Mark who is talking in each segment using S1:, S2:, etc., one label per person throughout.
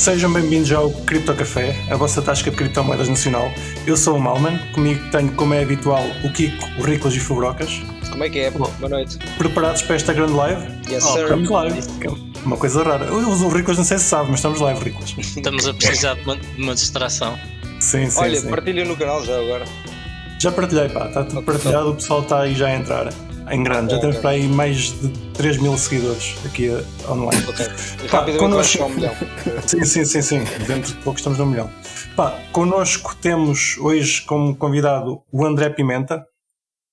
S1: Sejam bem-vindos ao Cripto Café, a vossa tasca de criptomoedas nacional. Eu sou o Malman, comigo tenho, como é habitual, o Kiko, o Riclas e o Fubrocas.
S2: Como é que é? Boa noite.
S1: Preparados para esta grande live?
S2: Yes, oh, sir.
S1: Estamos live. É uma coisa rara. Os Riclas não sei se sabe, mas estamos live, Riclas.
S3: Estamos a precisar de uma, de uma distração.
S1: Sim, sim.
S2: Olha,
S1: sim.
S2: partilha no canal já agora.
S1: Já partilhei, pá, está tudo partilhado, o pessoal está aí já a entrar em grande. Já temos para aí mais de 3 mil seguidores aqui eh, online.
S2: Ok. E rapidamente connosco... um milhão.
S1: Sim, sim, sim, sim. Dentro de pouco estamos no milhão. Pá, connosco temos hoje como convidado o André Pimenta.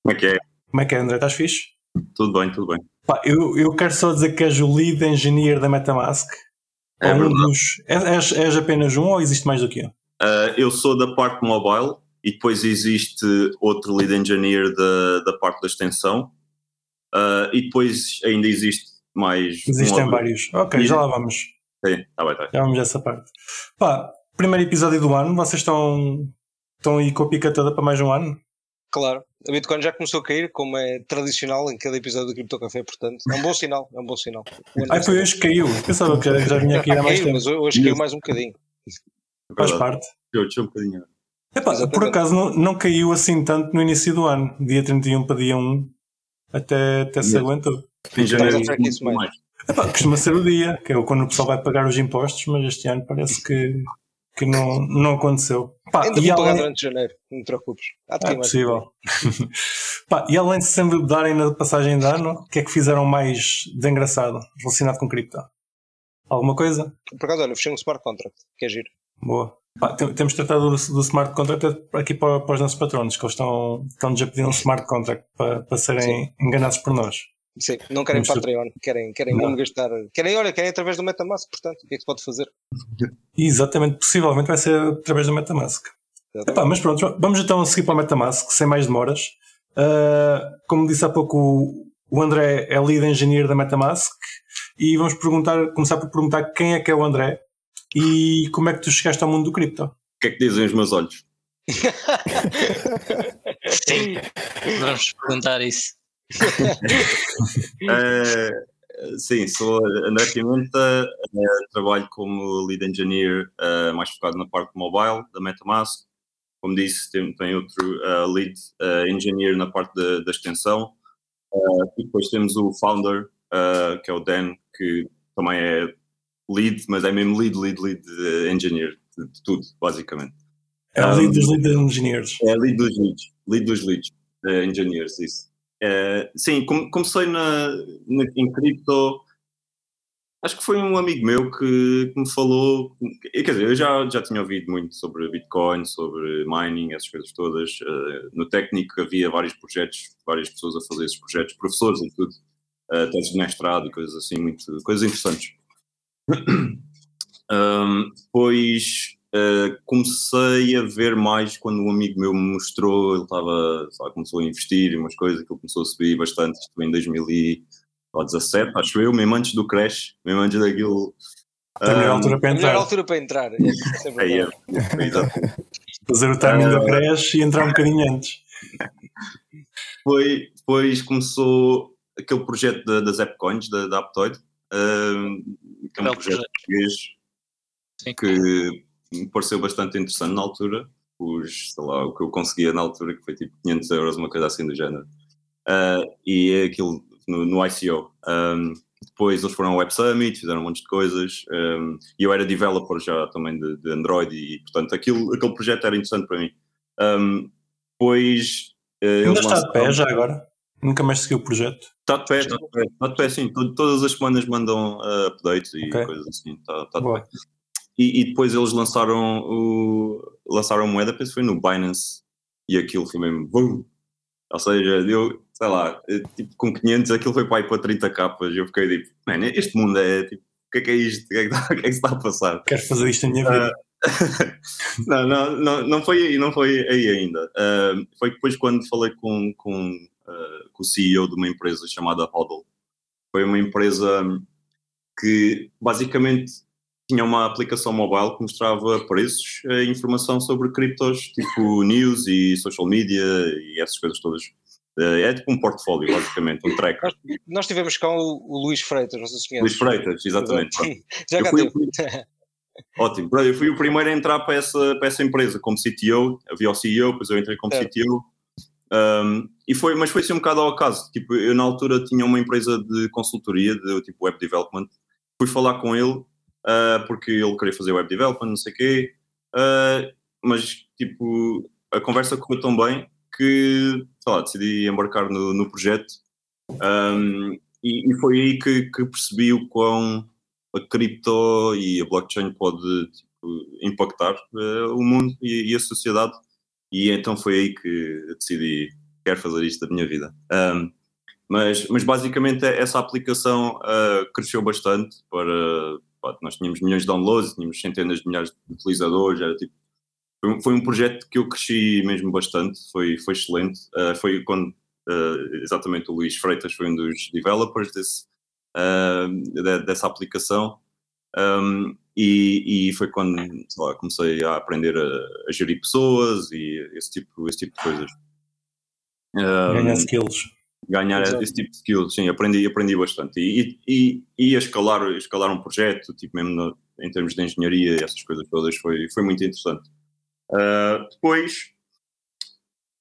S4: Como é que é?
S1: Como é que é, André? Estás fixe?
S4: Tudo bem, tudo bem.
S1: Pá, eu, eu quero só dizer que és o lead engineer da Metamask.
S4: É
S1: um dos, és, és apenas um ou existe mais do que um?
S4: Uh, eu sou da parte mobile e depois existe outro lead engineer da, da parte da extensão. Uh, e depois ainda existe mais. um
S1: Existem
S4: ou-
S1: vários. Ok, já lá vamos.
S4: Sim, tá bem, tá bem.
S1: Já vamos a essa parte. Pá, primeiro episódio do ano, vocês estão, estão aí com a pica toda para mais um ano?
S2: Claro. A Bitcoin já começou a cair, como é tradicional em cada episódio do Crypto Café, portanto, é um bom sinal, é um bom sinal.
S1: Ai, foi hoje que caiu. Pensava que já, já vinha aqui há mais
S2: caiu,
S1: tempo.
S2: mas hoje caiu mais um bocadinho.
S1: Faz
S4: Verdade.
S1: parte.
S4: Eu um bocadinho.
S1: Epá, por acaso não, não caiu assim tanto no início do ano, dia 31 para dia 1, até, até se aguentou.
S4: Em janeiro,
S2: isso mais.
S4: mais.
S1: Epá, costuma ser o dia, que é quando o pessoal vai pagar os impostos, mas este ano parece que, que não, não aconteceu. Pá,
S2: Ainda
S1: e
S2: vou pagar
S1: além,
S2: durante janeiro, não te preocupes. De
S1: é possível. Pá, e além de sempre darem na passagem de ano, o que é que fizeram mais de engraçado relacionado com cripto? Alguma coisa?
S2: Por acaso, olha, fechei um smart contract, que é giro.
S1: Boa. Pá, temos tratado do, do smart contract aqui para, para os nossos patronos, que eles estão, estão-nos a pedir um smart contract para, para serem enganados por nós.
S2: Sim, não querem
S1: Vamos ter-
S2: Patreon, querem, querem
S1: Não.
S2: como gastar. Querem, olha, querem através do Metamask, portanto, o que é que se pode fazer?
S1: Exatamente, possivelmente vai ser através da Metamask. Epá, mas pronto, vamos então seguir para a Metamask, sem mais demoras. Ah, como disse há pouco, o- o André é lead engineer da Metamask e vamos perguntar, começar por perguntar quem é que é o André e como é que tu chegaste ao mundo do cripto.
S4: O que é que dizem os meus olhos?
S3: Sim, vamos perguntar isso.
S4: Eh, sim, sou André Pimenta, eh, trabalho como lead engineer eh, mais focado na parte mobile da Metamask. Como disse, tem, tem outro lead engineer na parte da, da extensão. E depois temos o founder, que é o Dan, que também é lead, mas é mesmo lead, lead, lead eh, engineer de, de tudo, basicamente.
S1: É o
S4: Um,
S1: lead dos lead engineers.
S4: É lead dos leads, lead dos leads, eh, engineers, isso. Eh, sim, come- comecei na, na- em cripto, acho que foi um amigo meu que, que me falou, quer dizer, eu já, já tinha ouvido muito sobre Bitcoin, sobre mining, essas coisas todas. Eh, no técnico havia vários projetos, várias pessoas a fazer esses projetos, professores e tudo, teses de mestrado e coisas assim, muito, coisas interessantes. Um, depois uh, comecei a ver mais quando um amigo meu me mostrou, ele estava, lá, começou a investir em umas coisas, que ele começou a subir bastante, isto em 2017, acho eu, mesmo antes do crash, mesmo antes daquilo.
S1: É a melhor
S4: um,
S1: altura para
S2: A melhor
S1: entrar.
S2: altura para entrar. É, é
S4: é, é, exato.
S1: Fazer o timing
S4: Ah.
S1: do crash e entrar um bocadinho antes.
S4: Foi, depois começou aquele projeto da, das AppCoins, da, da Aptoid, um, que é um
S3: Belo
S4: projeto português
S3: Sim.
S4: que me pareceu bastante interessante na altura. Os, sei lá, o que eu conseguia na altura, que foi tipo 500 euros, uma coisa assim do género. Ah, e é aquilo no, no ICO. Um, depois eles foram ao Web Summit, fizeram um monte de coisas. um, e eu era developer já também de, de Android, e portanto aquilo, aquele projeto era interessante para mim. Um, depois. eh,
S1: Ainda está de pé já agora? Nunca mais segui o projeto.
S4: Está de pé, está de pé, está de pé sim. To- Todas as semanas mandam uh, updates e
S1: Ok.
S4: coisas assim. Está, está de
S1: Boa.
S4: pé. E, e depois eles lançaram o lançaram a moeda, penso que foi no Binance e aquilo foi mesmo boom. Ou seja, eu, sei lá, eh, tipo, com 500 aquilo foi para aí para 30 capas e eu fiquei tipo, man, este mundo é tipo, o que é que é isto? O que é que, está, o que, é que se está a passar?
S1: Quero fazer isto na minha vida.
S4: não, não, não, não foi aí, não foi aí ainda. Ah, foi depois quando falei com, com, ah, com o CEO de uma empresa chamada Hodl. Foi uma empresa que basicamente tinha uma aplicação mobile que mostrava preços e informação sobre criptos, tipo news e social media e essas coisas todas. Ah, é tipo um portfólio, basicamente, um tracker.
S2: Nós, nós tivemos cá o, o Luís Freitas, não sei se.
S4: Luís Freitas, exatamente.
S2: Já cá
S4: fui-. Ótimo. Eu fui o primeiro a entrar para essa, para essa empresa como CTO. Havia o CEO, depois eu entrei como
S2: É.
S4: CTO. Um, e foi, mas foi assim um bocado ao acaso. Tipo, eu na altura tinha uma empresa de consultoria, de tipo web development. Fui falar com ele ah, porque ele queria fazer web development, não sei o quê. Ah, mas tipo, a conversa correu tão bem que, sei lá, decidi embarcar no, no projeto. Um, e, e foi aí que, que percebi o quão a cripto e a blockchain pode tipo, impactar eh, o mundo e, e a sociedade. E então foi aí que decidi quero fazer isto da minha vida. Um, mas, mas basicamente essa aplicação ah, cresceu bastante para pá, nós tínhamos milhões de downloads, tínhamos centenas de milhares de utilizadores, era tipo foi um, foi um projeto que eu cresci mesmo bastante, foi, foi excelente. Ah, foi quando ah, exatamente o Luís Freitas foi um dos developers desse, de- dessa aplicação. Um, e, e foi quando lá, comecei a aprender a, a gerir pessoas e esse tipo, esse tipo de coisas. Um,
S1: Ganhar skills.
S4: ganhar
S2: Exato.
S4: esse tipo de skills, sim, aprendi, aprendi bastante. E, e, e a escalar, escalar um projeto, tipo mesmo no- em termos de engenharia e essas coisas todas, foi, foi muito interessante. Ah, depois,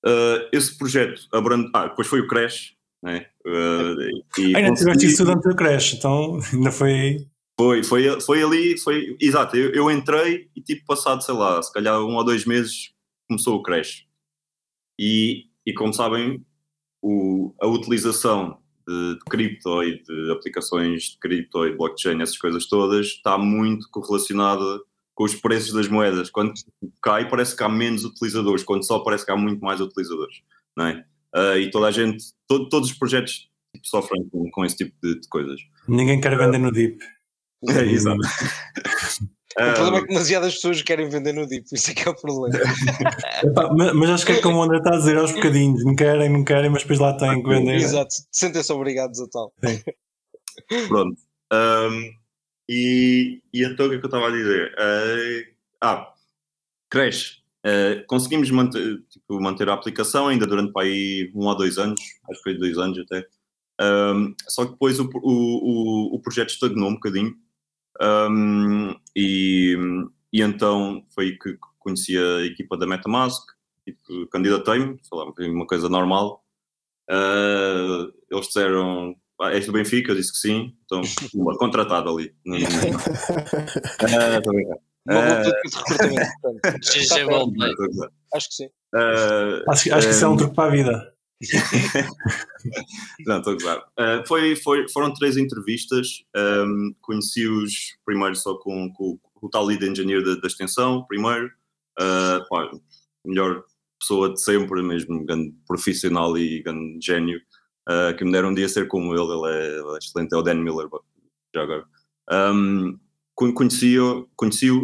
S4: ah, esse projeto, abrand... ah, depois foi o Crash, né? Ah, e
S1: Ainda
S4: consegui-
S1: tiveste isso durante o crash, então ainda foi.
S4: Foi, foi, foi ali, foi, exato, eu, eu entrei e tipo passado, sei lá, se calhar um ou dois meses começou o crash. E, e como sabem, o, a utilização de, de cripto e de aplicações de cripto e blockchain, essas coisas todas, está muito correlacionada com os preços das moedas. Quando cai, parece que há menos utilizadores, quando só parece que há muito mais utilizadores, não é? Ah, e toda a gente, todo- todos os projetos tipo, sofrem com, com esse tipo de, de coisas.
S1: Ninguém quer vender no Deep.
S4: É, exato.
S2: O problema é
S4: Ah,
S2: que demasiadas pessoas querem vender no Deep, isso é que é o problema.
S1: Epá, mas, mas acho que é como o André está a dizer aos bocadinhos. Não querem, não querem, mas depois lá têm que vender.
S2: Exato, sentem-se obrigados a tal.
S4: Pronto. Ahm, e, e então o que é que eu estava a dizer? Eh, ah, Crash. Eh, conseguimos manter, tipo, manter a aplicação ainda durante para aí um ou dois anos, acho que foi dois anos até. Ahm, só que depois o, o, o, o projeto estagnou um bocadinho. Ahm, e, e então foi que conheci a equipa da Metamask, tipo, candidatei-me, sei lá, foi uma coisa normal. Ah, eles disseram, ah, és do Benfica? Eu disse que sim, então contratado ali. A gozar.
S2: Acho que sim.
S1: Acho, acho que isso é um truque para a vida.
S4: Não, estou a gozar. Uh, foi, foi, foram três entrevistas. Um, Conheci-os primeiro só com, com o tal lead engineer da, extensão, primeiro. Uh, melhor pessoa de sempre, mesmo grande profissional e grande gênio. uh, que me deram um dia ser como ele. Ele é, ele é excelente, é o Dan Miller, já agora. Um, con- Conheci-o, conheci um,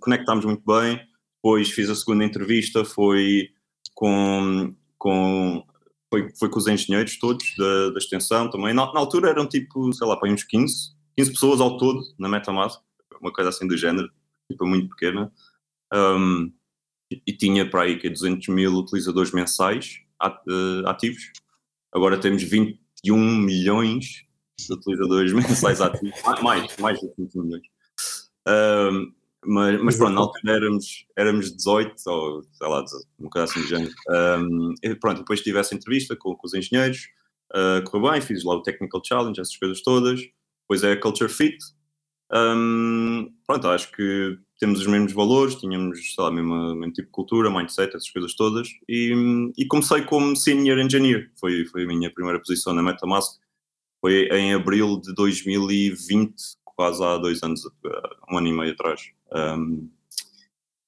S4: conectámos muito bem. Depois fiz a segunda entrevista, foi com, com foi, foi com os engenheiros todos da, da extensão também. Na, na altura eram tipo, sei lá, para uns 15, 15 pessoas ao todo na Metamask, uma coisa assim do género, tipo muito pequena. Um, e, tinha para aí que 200 mil utilizadores mensais eh, ativos. Agora temos 21 milhões de utilizadores mensais ativos, Ma- mais, mais de 21 milhões. Um, mas, mas pronto, na altura éramos, éramos 18, ou sei lá, um bocado assim de género. Um, e pronto, depois tive essa entrevista com, com os engenheiros, uh, correu bem, fiz lá o Technical Challenge, essas coisas todas. Depois é a Culture Fit. Um, pronto, acho que temos os mesmos valores, tínhamos, sei lá, mesmo, mesmo tipo de cultura, mindset, essas coisas todas. E, e comecei como Senior Engineer, foi, foi a minha primeira posição na Metamask. Foi em abril de 2020, quase há dois anos, um ano e meio atrás. Um,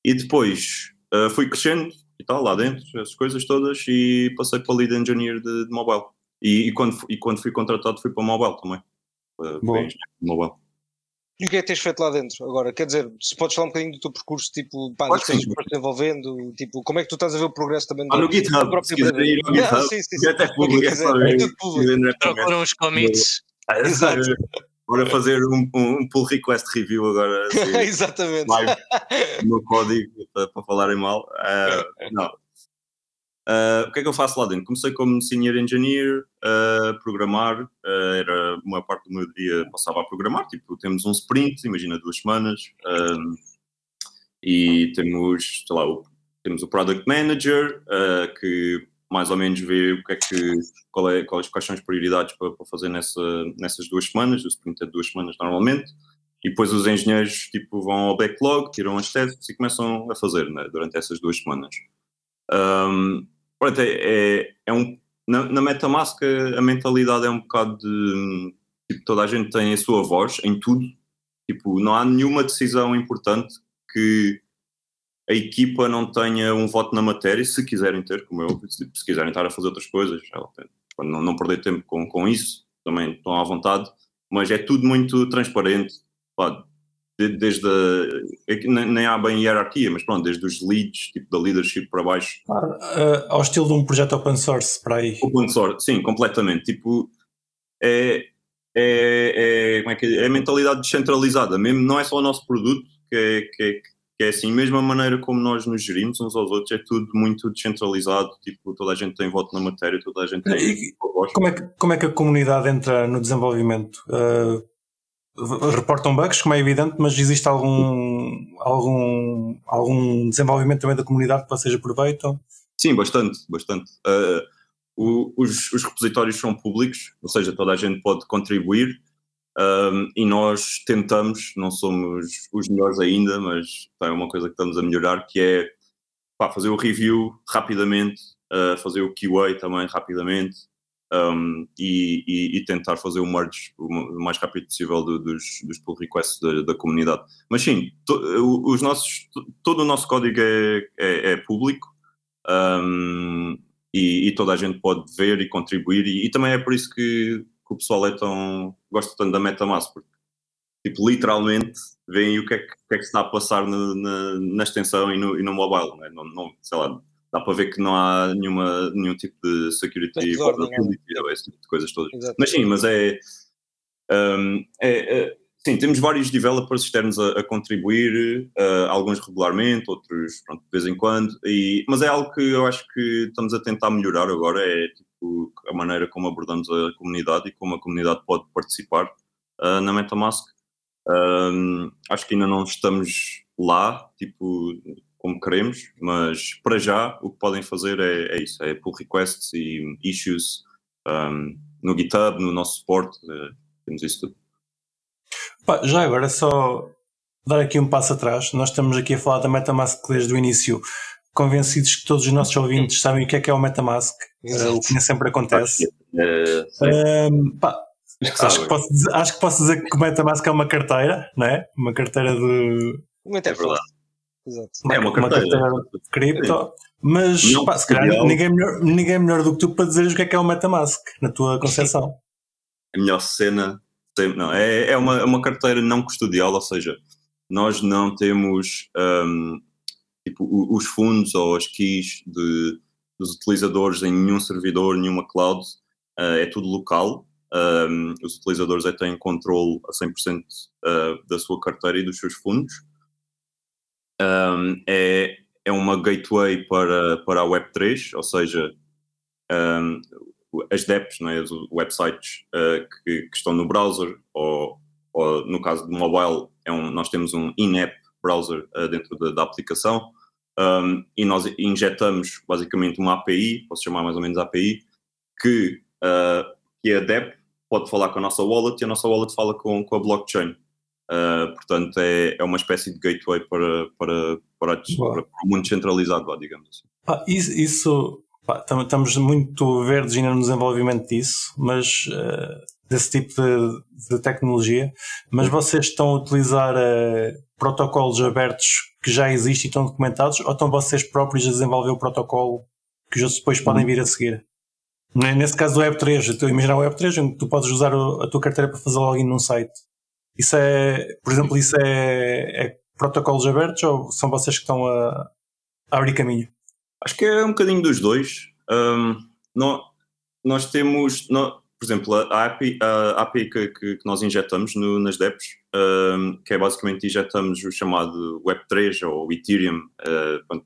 S4: e depois uh, fui crescendo e tal, lá dentro, essas coisas todas, e passei para Lead Engineer de, de mobile. E, e, quando, e quando fui contratado, fui para mobile também. Uh, fui engenheiro de mobile.
S2: E o que é que tens feito lá dentro agora? Quer dizer, se podes falar um bocadinho do teu percurso, tipo, pá,
S4: que
S2: que foste desenvolvendo, tipo, como é que tu estás a ver o progresso também
S4: Ah, no GitHub, se quiserem ir ao? GitHub,
S2: Não, sim, sim, sim.
S4: até público, é
S2: quiser, é tudo público.
S3: Procuram os commits.
S4: Ah,
S2: Exato.
S4: Bora fazer um, um pull request review agora, assim,
S2: Exatamente.
S4: live no código para, para falarem mal. Ah, não. Uh, o que é que eu faço lá dentro? Comecei como senior engineer a programar, uh, era uma parte do meu dia passava a programar, tipo, temos um sprint, imagina duas semanas, e temos, sei lá, o, temos o product manager, uh, que mais ou menos vê o que é que, qual é, quais, quais são as prioridades para, para fazer nessa, nessas duas semanas, o sprint é duas semanas normalmente, e depois os engenheiros tipo, vão ao backlog, tiram as testes e começam a fazer né, durante essas duas semanas. Um, Pronto, é, é, é um, na, na Metamask a mentalidade é um bocado de tipo, toda a gente tem a sua voz em tudo. Tipo, não há nenhuma decisão importante que a equipa não tenha um voto na matéria, se quiserem ter, como eu, se, se quiserem estar a fazer outras coisas, não, não perder tempo com, com isso, também estão à vontade, mas é tudo muito transparente. Pá, desde a, nem há bem hierarquia, mas pronto, desde os leads, tipo da leadership para baixo.
S1: Uh, ao estilo de um projeto open source para aí.
S4: Open source, sim, completamente. Tipo, é, é, é, como é, que é? é a mentalidade descentralizada, mesmo não é só o nosso produto, que é, que é, que é assim, mesmo a maneira como nós nos gerimos uns aos outros, é tudo muito descentralizado, tipo, toda a gente tem voto na matéria, toda a gente tem.
S1: E, como, é que, como é que a comunidade entra no desenvolvimento? Uh, reportam bugs, como é evidente, mas existe algum, algum, algum desenvolvimento também da comunidade que vocês aproveitam?
S4: Sim, bastante, bastante. Uh, o, os, os, repositórios são públicos, ou seja, toda a gente pode contribuir um, e nós tentamos, não somos os melhores ainda, mas é uma coisa que estamos a melhorar, que é pá, fazer o review rapidamente, uh, fazer o QA também rapidamente, um, e, e, e, tentar fazer o merge o mais rápido possível do, dos, dos pull requests da, da comunidade. Mas sim, to, os nossos, todo o nosso código é, é, é público um, e, e, toda a gente pode ver e contribuir, e, também é por isso que, o pessoal é tão, gosta tanto da MetaMask, porque tipo, literalmente veem o que é que, que, é que está a passar no, na, na, extensão e no, e no mobile, não, é? não, não sei lá dá para ver que não há nenhuma, nenhum tipo de security vulnerability ou esse tipo de coisas todas. Exatamente. Mas sim, mas é, um, é, é, Sim, temos vários developers externos a, a contribuir, uh, alguns regularmente, outros pronto, de vez em quando, e, mas é algo que eu acho que estamos a tentar melhorar agora, é tipo, a maneira como abordamos a comunidade e como a comunidade pode participar uh, na Metamask. Um, acho que ainda não estamos lá, tipo, como queremos, mas para já o que podem fazer é, é isso, é pull requests e issues um, no GitHub, no nosso suporte, uh, temos isso tudo.
S1: Pá, já agora só dar aqui um passo atrás, nós estamos aqui a falar da Metamask desde o início, convencidos que todos os nossos ouvintes sabem o que é que é o Metamask, uh, o que nem sempre acontece. Pá, acho, que posso dizer, acho que posso dizer que o Metamask é uma carteira, não é? Uma carteira de.
S2: Muito é verdade.
S1: Exato. É uma carteira, uma carteira de cripto, mas pá, se calhar ninguém, melhor, ninguém melhor do que tu para dizeres o que é que é o Metamask, na tua concepção.
S4: A melhor cena não, é, é uma, é uma carteira não custodial, ou seja, nós não temos um, tipo, os fundos ou as keys de, dos utilizadores em nenhum servidor, nenhuma cloud, uh, é tudo local. Um, os utilizadores é têm controle a 100% uh, da sua carteira e dos seus fundos um, é, é uma gateway para, para a Web3, ou seja, um, as dApps, não é? os websites uh, que, que, estão no browser, ou, ou, no caso do mobile, é um, nós temos um in-app browser uh, dentro da, da aplicação, um, e nós injetamos basicamente uma API, posso chamar mais ou menos API, que, uh, que a DApp pode falar com a nossa wallet e a nossa wallet fala com, com a blockchain. Uh, portanto, é, é uma espécie de gateway para, para, para, para, o mundo centralizado, digamos assim.
S1: Ah, isso, isso estamos muito verdes ainda no desenvolvimento disso, mas uh, desse tipo de, de, tecnologia. Mas vocês estão a utilizar uh, protocolos abertos que já existem e estão documentados, ou estão vocês próprios a desenvolver o protocolo que os outros depois podem vir a seguir? Nesse caso do Web3, estou a imaginar o Web3, tu podes usar a tua carteira para fazer login num site. Isso é, por exemplo, isso é, é protocolos abertos ou são vocês que estão a, a abrir caminho?
S4: Acho que é um bocadinho dos dois. Um, nós, temos, por exemplo, a API, a API que, que, nós injetamos no, nas DEPs, um, que é basicamente injetamos o chamado Web3 ou Ethereum uh,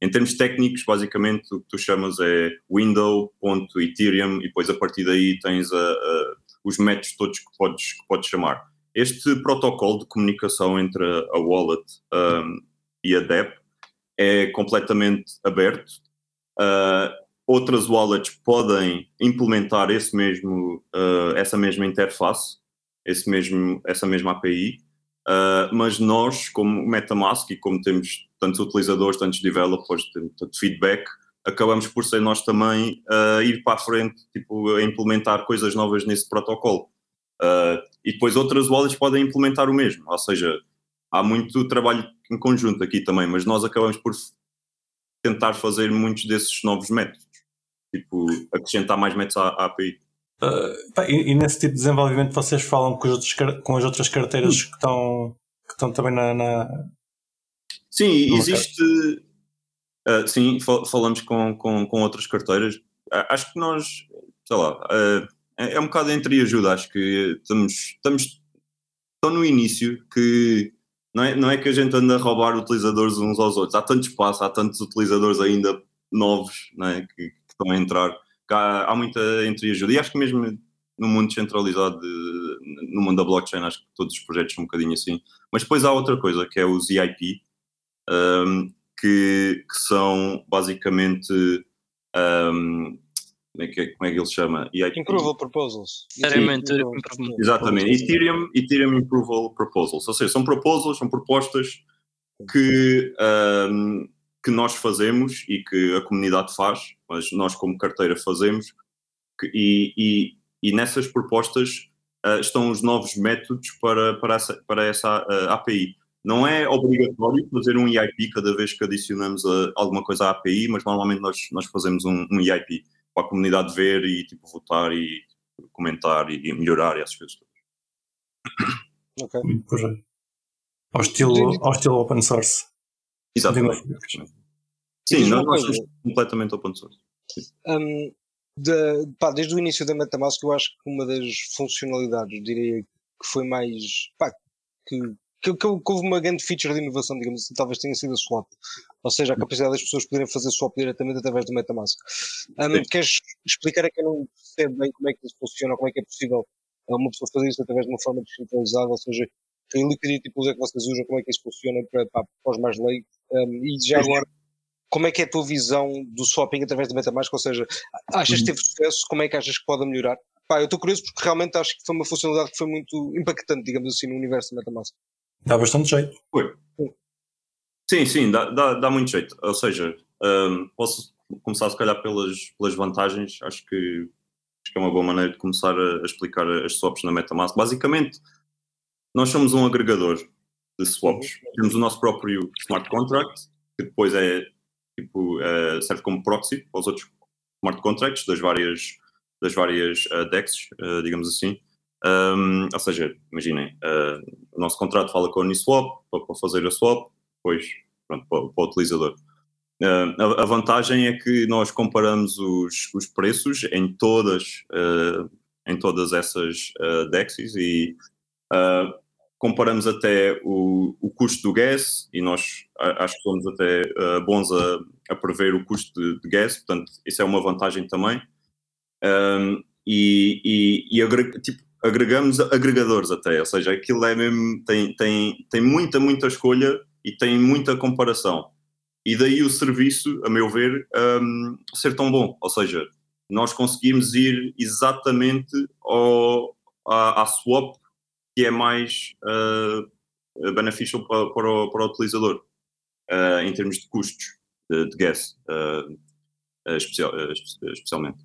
S4: Em termos técnicos, basicamente o que tu chamas é window.ethereum e depois a partir daí tens a, a, os métodos todos que podes, que podes chamar. Este protocolo de comunicação entre a wallet um, e a DEP é completamente aberto. Uh, outras wallets podem implementar esse mesmo, uh, essa mesma interface, esse mesmo, essa mesma API, uh, mas nós, como MetaMask e como temos tantos utilizadores, tantos developers, tanto feedback, acabamos por ser nós também a uh, ir para a frente, tipo, a implementar coisas novas nesse protocolo. E depois outras wallets podem implementar o mesmo, ou seja, há muito trabalho em conjunto aqui também, mas nós acabamos por tentar fazer muitos desses novos métodos, tipo, acrescentar mais métodos à, à API.
S1: Uh, pá, e, e, nesse tipo de desenvolvimento vocês falam com, outros, com as outras carteiras que estão, que estão também na. na...
S4: Sim, existe. Uh, sim, fal falamos com, com, com outras carteiras. Uh, acho que nós, sei lá, é, é, um bocado entre ajuda. Acho que estamos, estamos tão no início que não é, não é que a gente anda a roubar utilizadores uns aos outros. Há tanto espaço, há tantos utilizadores ainda novos é, que, que, estão a entrar. Há, há muita entreajuda. E acho que mesmo no mundo centralizado, de, no mundo da blockchain, acho que todos os projetos são um bocadinho assim. Mas depois há outra coisa, que é os EIP, um, que, que, são basicamente um, como é que, como é que ele se chama?
S2: EIP. Improval Proposals.
S4: Exatamente. Ethereum, Ethereum Improval Proposals. Ou seja, são proposals, são propostas que, um, que nós fazemos e que a comunidade faz, mas nós como carteira fazemos, que, e, e, e, nessas propostas uh, estão os novos métodos para, para essa, para essa uh, API. Não é obrigatório fazer um EIP cada vez que adicionamos a, alguma coisa à API, mas normalmente nós, nós fazemos um, um EIP para a comunidade ver e tipo, votar e comentar e, melhorar e essas coisas todas.
S1: Ok. Ao estilo, ao estilo open source.
S4: Exatamente. Sim, nós, nós somos completamente open source.
S2: Um, de, pá, desde o início da MetaMask, eu acho que uma das funcionalidades, diria que foi mais. Pá, que que, que, houve uma grande feature de inovação, digamos assim, talvez tenha sido a swap. Ou seja, a capacidade das pessoas poderem fazer swap diretamente através do MetaMask. Um, queres explicar a quem não percebe bem como é que isso funciona, como é que é possível uma pessoa fazer isso através de uma forma descentralizada, ou seja, que liquidity pools é que vocês usam, como é que isso funciona para, para, para os mais leigos, um, e já agora, como é que é a tua visão do swapping através do MetaMask, ou seja, achas que teve sucesso, como é que achas que pode melhorar? Pá, eu estou curioso porque realmente acho que foi uma funcionalidade que foi muito impactante, digamos assim, no universo do MetaMask.
S1: Dá bastante jeito.
S4: Foi. Sim, sim, dá, dá, dá muito jeito. Ou seja, um, posso começar se calhar pelas, pelas vantagens. Acho que, acho que é uma boa maneira de começar a, a explicar as swaps na MetaMask. Basicamente, nós somos um agregador de swaps. Temos o nosso próprio smart contract, que depois é tipo, uh, serve como proxy para os outros smart contracts das várias, das várias uh, DEXs, uh, digamos assim. Um, ou seja, imaginem, o nosso contrato fala com a Uniswap para, para fazer a swap, depois pronto, para, para o utilizador. A, a, vantagem é que nós comparamos os, os preços em todas, em todas essas uh, DEXs e comparamos até o, o custo do gas e nós acho que somos até bons a, a, prever o custo de, de gas, portanto, isso é uma vantagem também. Um, e, e, e tipo, agregamos agregadores até, ou seja, aquilo é mesmo, tem, tem, tem muita, muita escolha e tem muita comparação. E daí o serviço, a meu ver, um, ser tão bom. Ou seja, nós conseguimos ir exatamente ao, à, à swap que é mais uh, beneficial para, para, o, para o utilizador, uh, em termos de custos de, de gas, uh, especial, especialmente.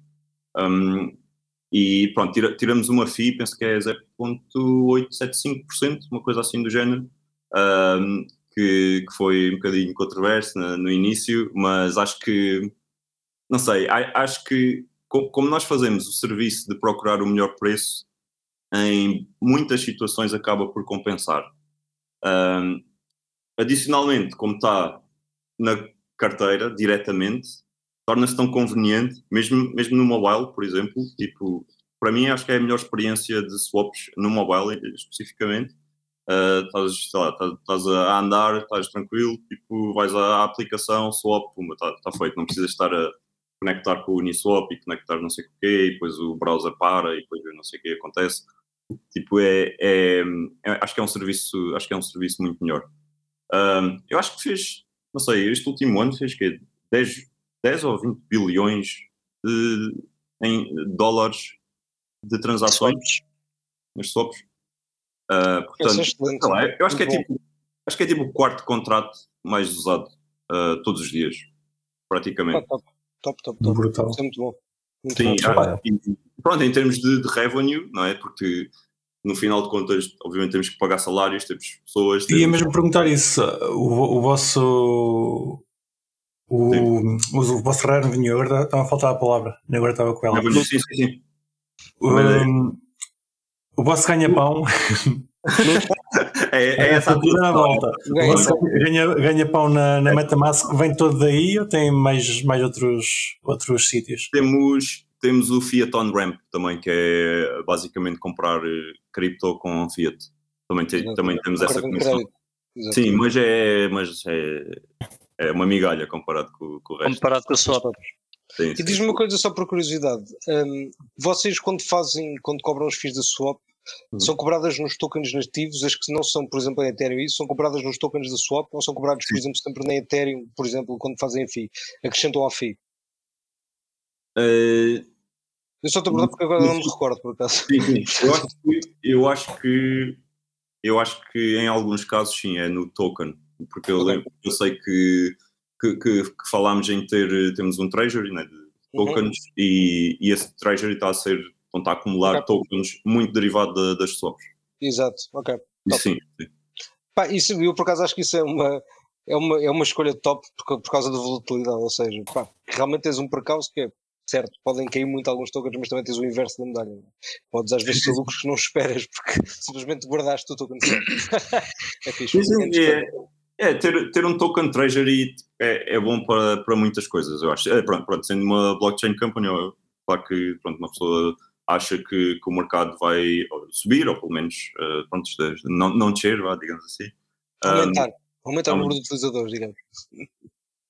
S4: Um, e pronto, tira, tiramos uma FII, penso que é 0,875%, uma coisa assim do género, um, que, que, foi um bocadinho controverso no, no, início, mas acho que, não sei, acho que como nós fazemos o serviço de procurar o melhor preço, em muitas situações acaba por compensar. Um, adicionalmente, como está na carteira diretamente, torna-se tão conveniente, mesmo, mesmo no mobile, por exemplo, tipo, para mim acho que é a melhor experiência de swaps no mobile especificamente, uh, estás, estás, a andar, estás tranquilo, tipo, vais à aplicação, swap, está tá feito, não precisas estar a conectar com o Uniswap e conectar não sei o quê, e depois o browser para e depois não sei o que acontece. Tipo, é, é, é, acho que é um serviço, acho que é um serviço muito melhor. Um, eu acho que fez, não sei, este último ano fez que 10, 10 ou 20 bilhões de, em dólares de transações nos swaps. Uh, portanto, lá, eu acho que, é tipo, acho que é tipo o quarto contrato mais usado uh, todos os dias, praticamente.
S2: Top, top, top. top.
S1: Brutal.
S2: Isso é muito bom.
S4: Sim, ah, e, pronto, em termos de, de revenue, não é? Porque no final de contas, obviamente, temos que pagar salários, temos pessoas.
S1: Ia
S4: Temos...
S1: mesmo perguntar isso. O, o vosso. O, o, vosso revenue, agora estava a faltar a palavra, agora estava com ela.
S4: Revenue, sim, sim, sim.
S1: Um, o vosso ganha-pão.
S4: É, é essa a
S1: tudo na volta.
S2: Ganha-
S1: vosso ganha- ganha-pão na, na Metamask vem todo daí ou tem mais, mais outros, outros sítios?
S4: Temos, temos o Fiat On Ramp também, que é basicamente comprar eh, cripto com Fiat. Também, te-
S2: Exato.
S4: também temos
S2: Um
S4: essa.
S2: Exato.
S4: Sim, mas é, mas é, é uma migalha comparado com, com o resto.
S3: Comparado com a sua.
S4: Sim,
S2: E diz-me uma coisa só por curiosidade. hum, vocês quando fazem, quando cobram os FIIs da swap,
S4: Uhum.
S2: são cobradas nos tokens nativos, as que não são, por exemplo, em Ethereum, isso são cobradas nos tokens da swap ou são cobrados, por exemplo, sempre na Ethereum, por exemplo, quando fazem a FII? Acrescentam ao FII.
S4: Eh,
S2: Eu só estou a perguntar porque agora não me recordo, por acaso.
S4: Sim, sim. Eu acho que, eu acho que eu acho que em alguns casos sim, é no token, porque eu, lembro- eu sei que, que, que, que falámos em ter, temos um treasury né, de
S2: Uhum.
S4: tokens e, e esse treasury está a ser, então está a acumular
S2: Ok.
S4: tokens muito derivado da- das swaps.
S2: Exato, ok.
S4: E
S2: Top.
S4: sim, sim.
S2: Pá, isso, eu por acaso acho que isso é uma, é uma, é uma escolha top por, por causa da volatilidade, ou seja, pá, realmente tens um percalço que é certo, podem cair muito alguns tokens, mas também tens o inverso da medalha. Podes às vezes ter lucros que não esperas porque simplesmente guardaste o token certo. é fixe. É
S4: é, é, ter, ter um token treasury é, é bom para, para muitas coisas, eu acho. É, pronto, pronto, sendo uma blockchain company, claro que pronto, uma pessoa acha que, que o mercado vai subir, ou pelo menos eh, pronto, não, não descer, vá, digamos assim.
S2: Aumentar, aumentar o
S4: um,
S2: número de utilizadores, digamos.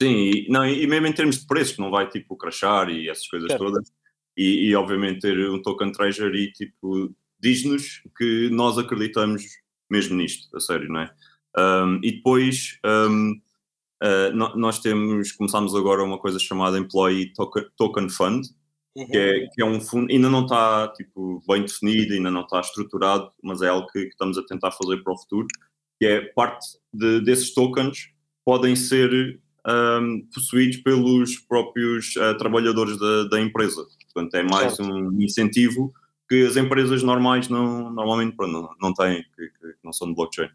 S4: Sim, e, não, e mesmo em termos de preços, não vai tipo crashar e essas coisas
S2: Certo.
S4: todas. E, e, obviamente ter um token treasury tipo, diz-nos que nós acreditamos mesmo nisto, a sério, não é? Um, e depois um, uh, no- nós temos, começámos agora uma coisa chamada Employee Token Fund,
S2: Uhum.
S4: que é, que é um fundo, ainda não está tipo, bem definido, ainda não está estruturado, mas é algo que, que estamos a tentar fazer para o futuro, que é parte de- desses tokens podem ser ahm, possuídos pelos próprios ah, trabalhadores da, da empresa. Portanto, é mais
S2: Certo.
S4: um incentivo que as empresas normais não, normalmente não, não têm, que, que não são de blockchain.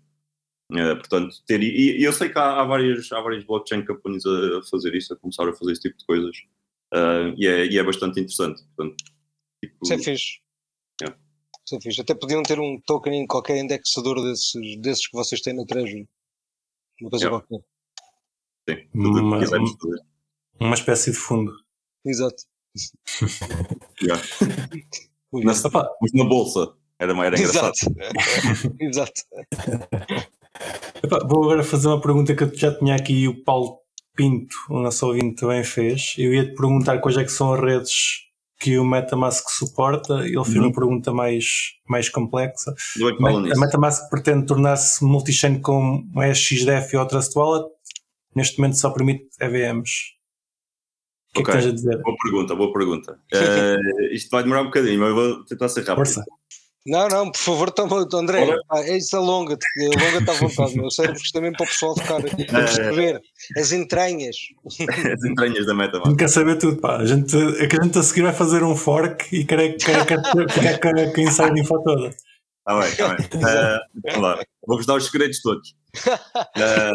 S4: Eh, portanto, ter, e, e eu sei que há, há, várias, há várias blockchain companies a fazer isso, a começar a fazer esse tipo de coisas. Ah, e, é, e é bastante interessante. Portanto, tipo,
S2: Isso é fixe.
S4: Yeah.
S2: Isso é fixe. Até podiam ter um token em qualquer indexador desses, desses que vocês têm na Treasury. Uma coisa
S4: Yeah.
S2: qualquer.
S4: sim, tudo o
S1: Uma-
S4: que quisermos fazer.
S1: Uma espécie de fundo.
S2: Exato.
S4: Yeah. Na- Mas na bolsa era, era engraçado.
S2: Exato. Exato.
S1: Epá, vou agora fazer uma pergunta que eu já tinha aqui o Paulo Pinto, o nosso ouvinte, também fez. Eu ia te perguntar quais é que são as redes que o Metamask suporta. Ele fez
S4: Uhum.
S1: uma pergunta mais, mais complexa.
S4: É
S1: A. Metamask pretende tornar-se multi-chain com SXDF e o Trust Wallet. Neste momento só permite EVMs. O que é
S4: Ok.
S1: que tens a dizer?
S4: Boa pergunta, boa pergunta. Eh, isto vai demorar um bocadinho, mas eu vou tentar ser rápido.
S1: Força.
S2: Não, não, por favor, toma, André. Pá, é isso alonga-te. Alonga-te à vontade. Meu cérebro também para o pessoal ficar a perceber as entranhas.
S4: As entranhas da MetaMask.
S1: Não quer saber tudo, pá. A gente, é que a gente a seguir vai fazer um fork e quer, quer, quer, quer, quer, quer inside info toda.
S4: Está Tá bem, está bem. Eh, vamos lá. Vou-vos dar os segredos todos. Eh,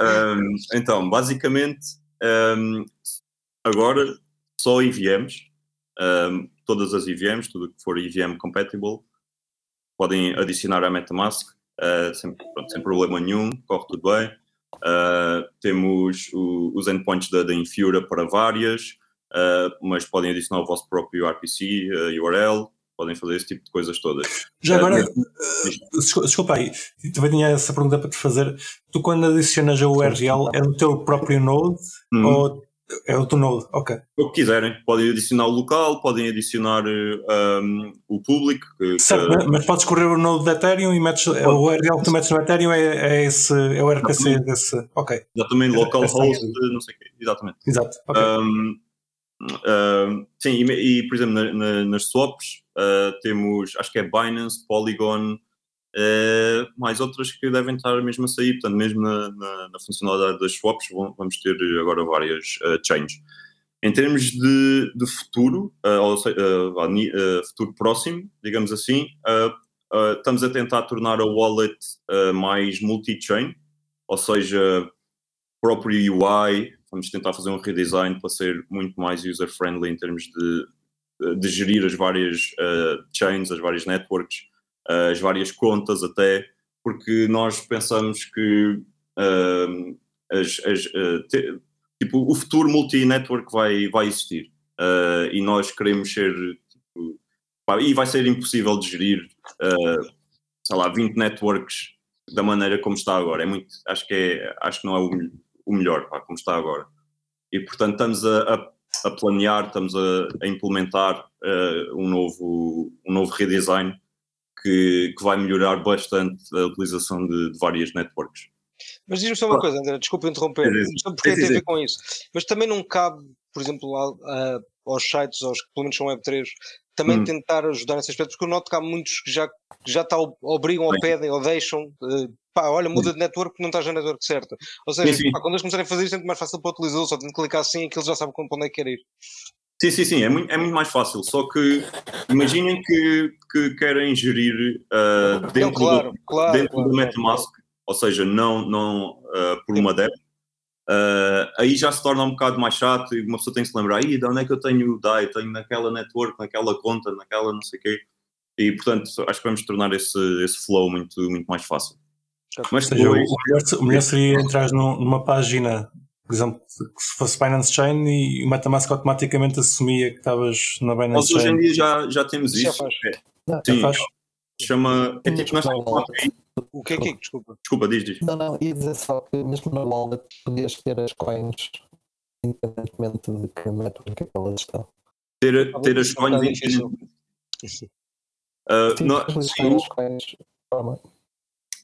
S4: ehm, então, basicamente, ehm, agora só EVMs, ehm, todas as EVMs, tudo que for EVM compatible, podem adicionar à MetaMask eh, sem, pronto, sem problema nenhum, corre tudo bem. Eh, temos o- os endpoints da, da Infura para várias, eh, mas podem adicionar o vosso próprio RPC, URL. podem fazer esse tipo de coisas todas.
S1: Já agora, eh, desculpa, aí, também tinha essa pergunta para te fazer. Tu, quando adicionas a URL, é no teu próprio Node
S4: Hum.
S1: ou é o teu Node? Ok.
S4: o que quiserem. Podem adicionar o local, podem adicionar eh, um, o público. Que, que-
S1: Certo, mas- mas podes correr o Node da Ethereum e metes, a URL que tu metes no Ethereum é, é, esse, é o RPC desse. Ok,
S4: exatamente, localhost, eh, não sei o quê. Exatamente.
S1: exato. ok.
S4: Um, um, sim, e, e, por exemplo, na- na- nas swaps uh, temos, acho que é Binance, Polygon, uh, mais outras que devem estar mesmo a sair. Portanto, mesmo na, na- na funcionalidade das swaps, vamos ter agora várias uh, chains. Em termos de, de futuro, uh, ou futuro próximo, digamos assim, estamos a tentar tornar a wallet mais multi-chain, ou seja, próprio UI, vamos tentar fazer um redesign para ser muito mais user-friendly em termos de, de gerir as várias chains, as várias networks, as várias contas até, porque nós pensamos que uh, as, as, uh, te- tipo, o futuro multi-network vai, vai existir uh, e nós queremos ser tipo, pá, e vai ser impossível de gerir uh, sei lá, 20 networks da maneira como está agora. É muito, acho que é, acho que não é o, o melhor, pá, como está agora. E portanto estamos a, a- a planear, estamos a, a implementar eh, um, novo, um novo redesign que, que vai melhorar bastante a utilização de, de várias networks.
S2: Mas diz-me só uma coisa, André, desculpa interromper, só porque tem a ver com isso. Mas também não cabe, por exemplo, a- a- aos sites, aos que pelo menos são Web3, também
S4: Hum.
S2: tentar ajudar nesse aspecto, porque eu noto que há muitos que já, que já tá, obrigam ou pedem ou deixam, eh, pá, olha, muda de network porque não estás na network certa. Ou seja, pá, quando eles começarem a fazer isso é muito mais fácil para o utilizador, só tem de clicar assim que ele já sabe para onde é que quer ir.
S4: Sim, sim, sim, é muito, é muito mais fácil. Só que imaginem que, que querem gerir uh,
S2: Não,
S4: dentro,
S2: claro,
S4: do,
S2: claro.
S4: dentro
S2: claro,
S4: do
S2: claro.
S4: MetaMask, ou seja, não, não uh, por uma DEP. Uh, aí já se torna um bocado mais chato e uma pessoa tem que se lembrar, "Ih, de onde é que eu tenho o DAI? Tenho naquela network, naquela conta, naquela não sei o quê. E portanto, acho que vamos tornar esse, esse flow muito, muito mais fácil. Mas
S1: Ou seja, o, melhor, o melhor seria entrar num- numa página, por exemplo, que se fosse Binance Chain e o MetaMask automaticamente assumia que estavas na
S4: nós
S1: Binance
S4: hoje em
S1: Chain.
S4: dia já, já temos
S2: Isso já
S4: isso.
S2: faz.
S4: É,
S5: Não,
S4: sim,
S1: faz?
S4: chama. É tipo, nós.
S2: O que é que é? Desculpa.
S4: Desculpa, diz, diz.
S5: Não, não, ia dizer só que mesmo na wallet podias ter as coins independentemente de que network é que elas estão.
S4: Ter,
S2: Ah,
S4: ter as
S2: é
S4: coins
S2: difícil.
S4: Uh,
S5: Sim, mas
S4: sim,
S5: as coins de forma.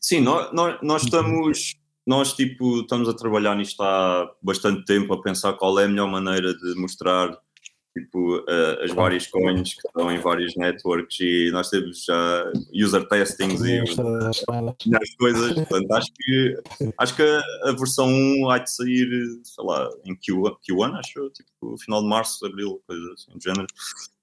S4: sim, nó- nó- nós, estamos, nós tipo, estamos a trabalhar nisto há bastante tempo, a pensar qual é a melhor maneira de mostrar tipo, uh, as várias coins que estão em vários networks e nós temos já user testings e
S5: as
S4: coisas, portanto acho que, acho que a, a versão 1 há de sair, sei lá, em Q1, Q1 acho tipo, final de março, abril, coisa assim, do género.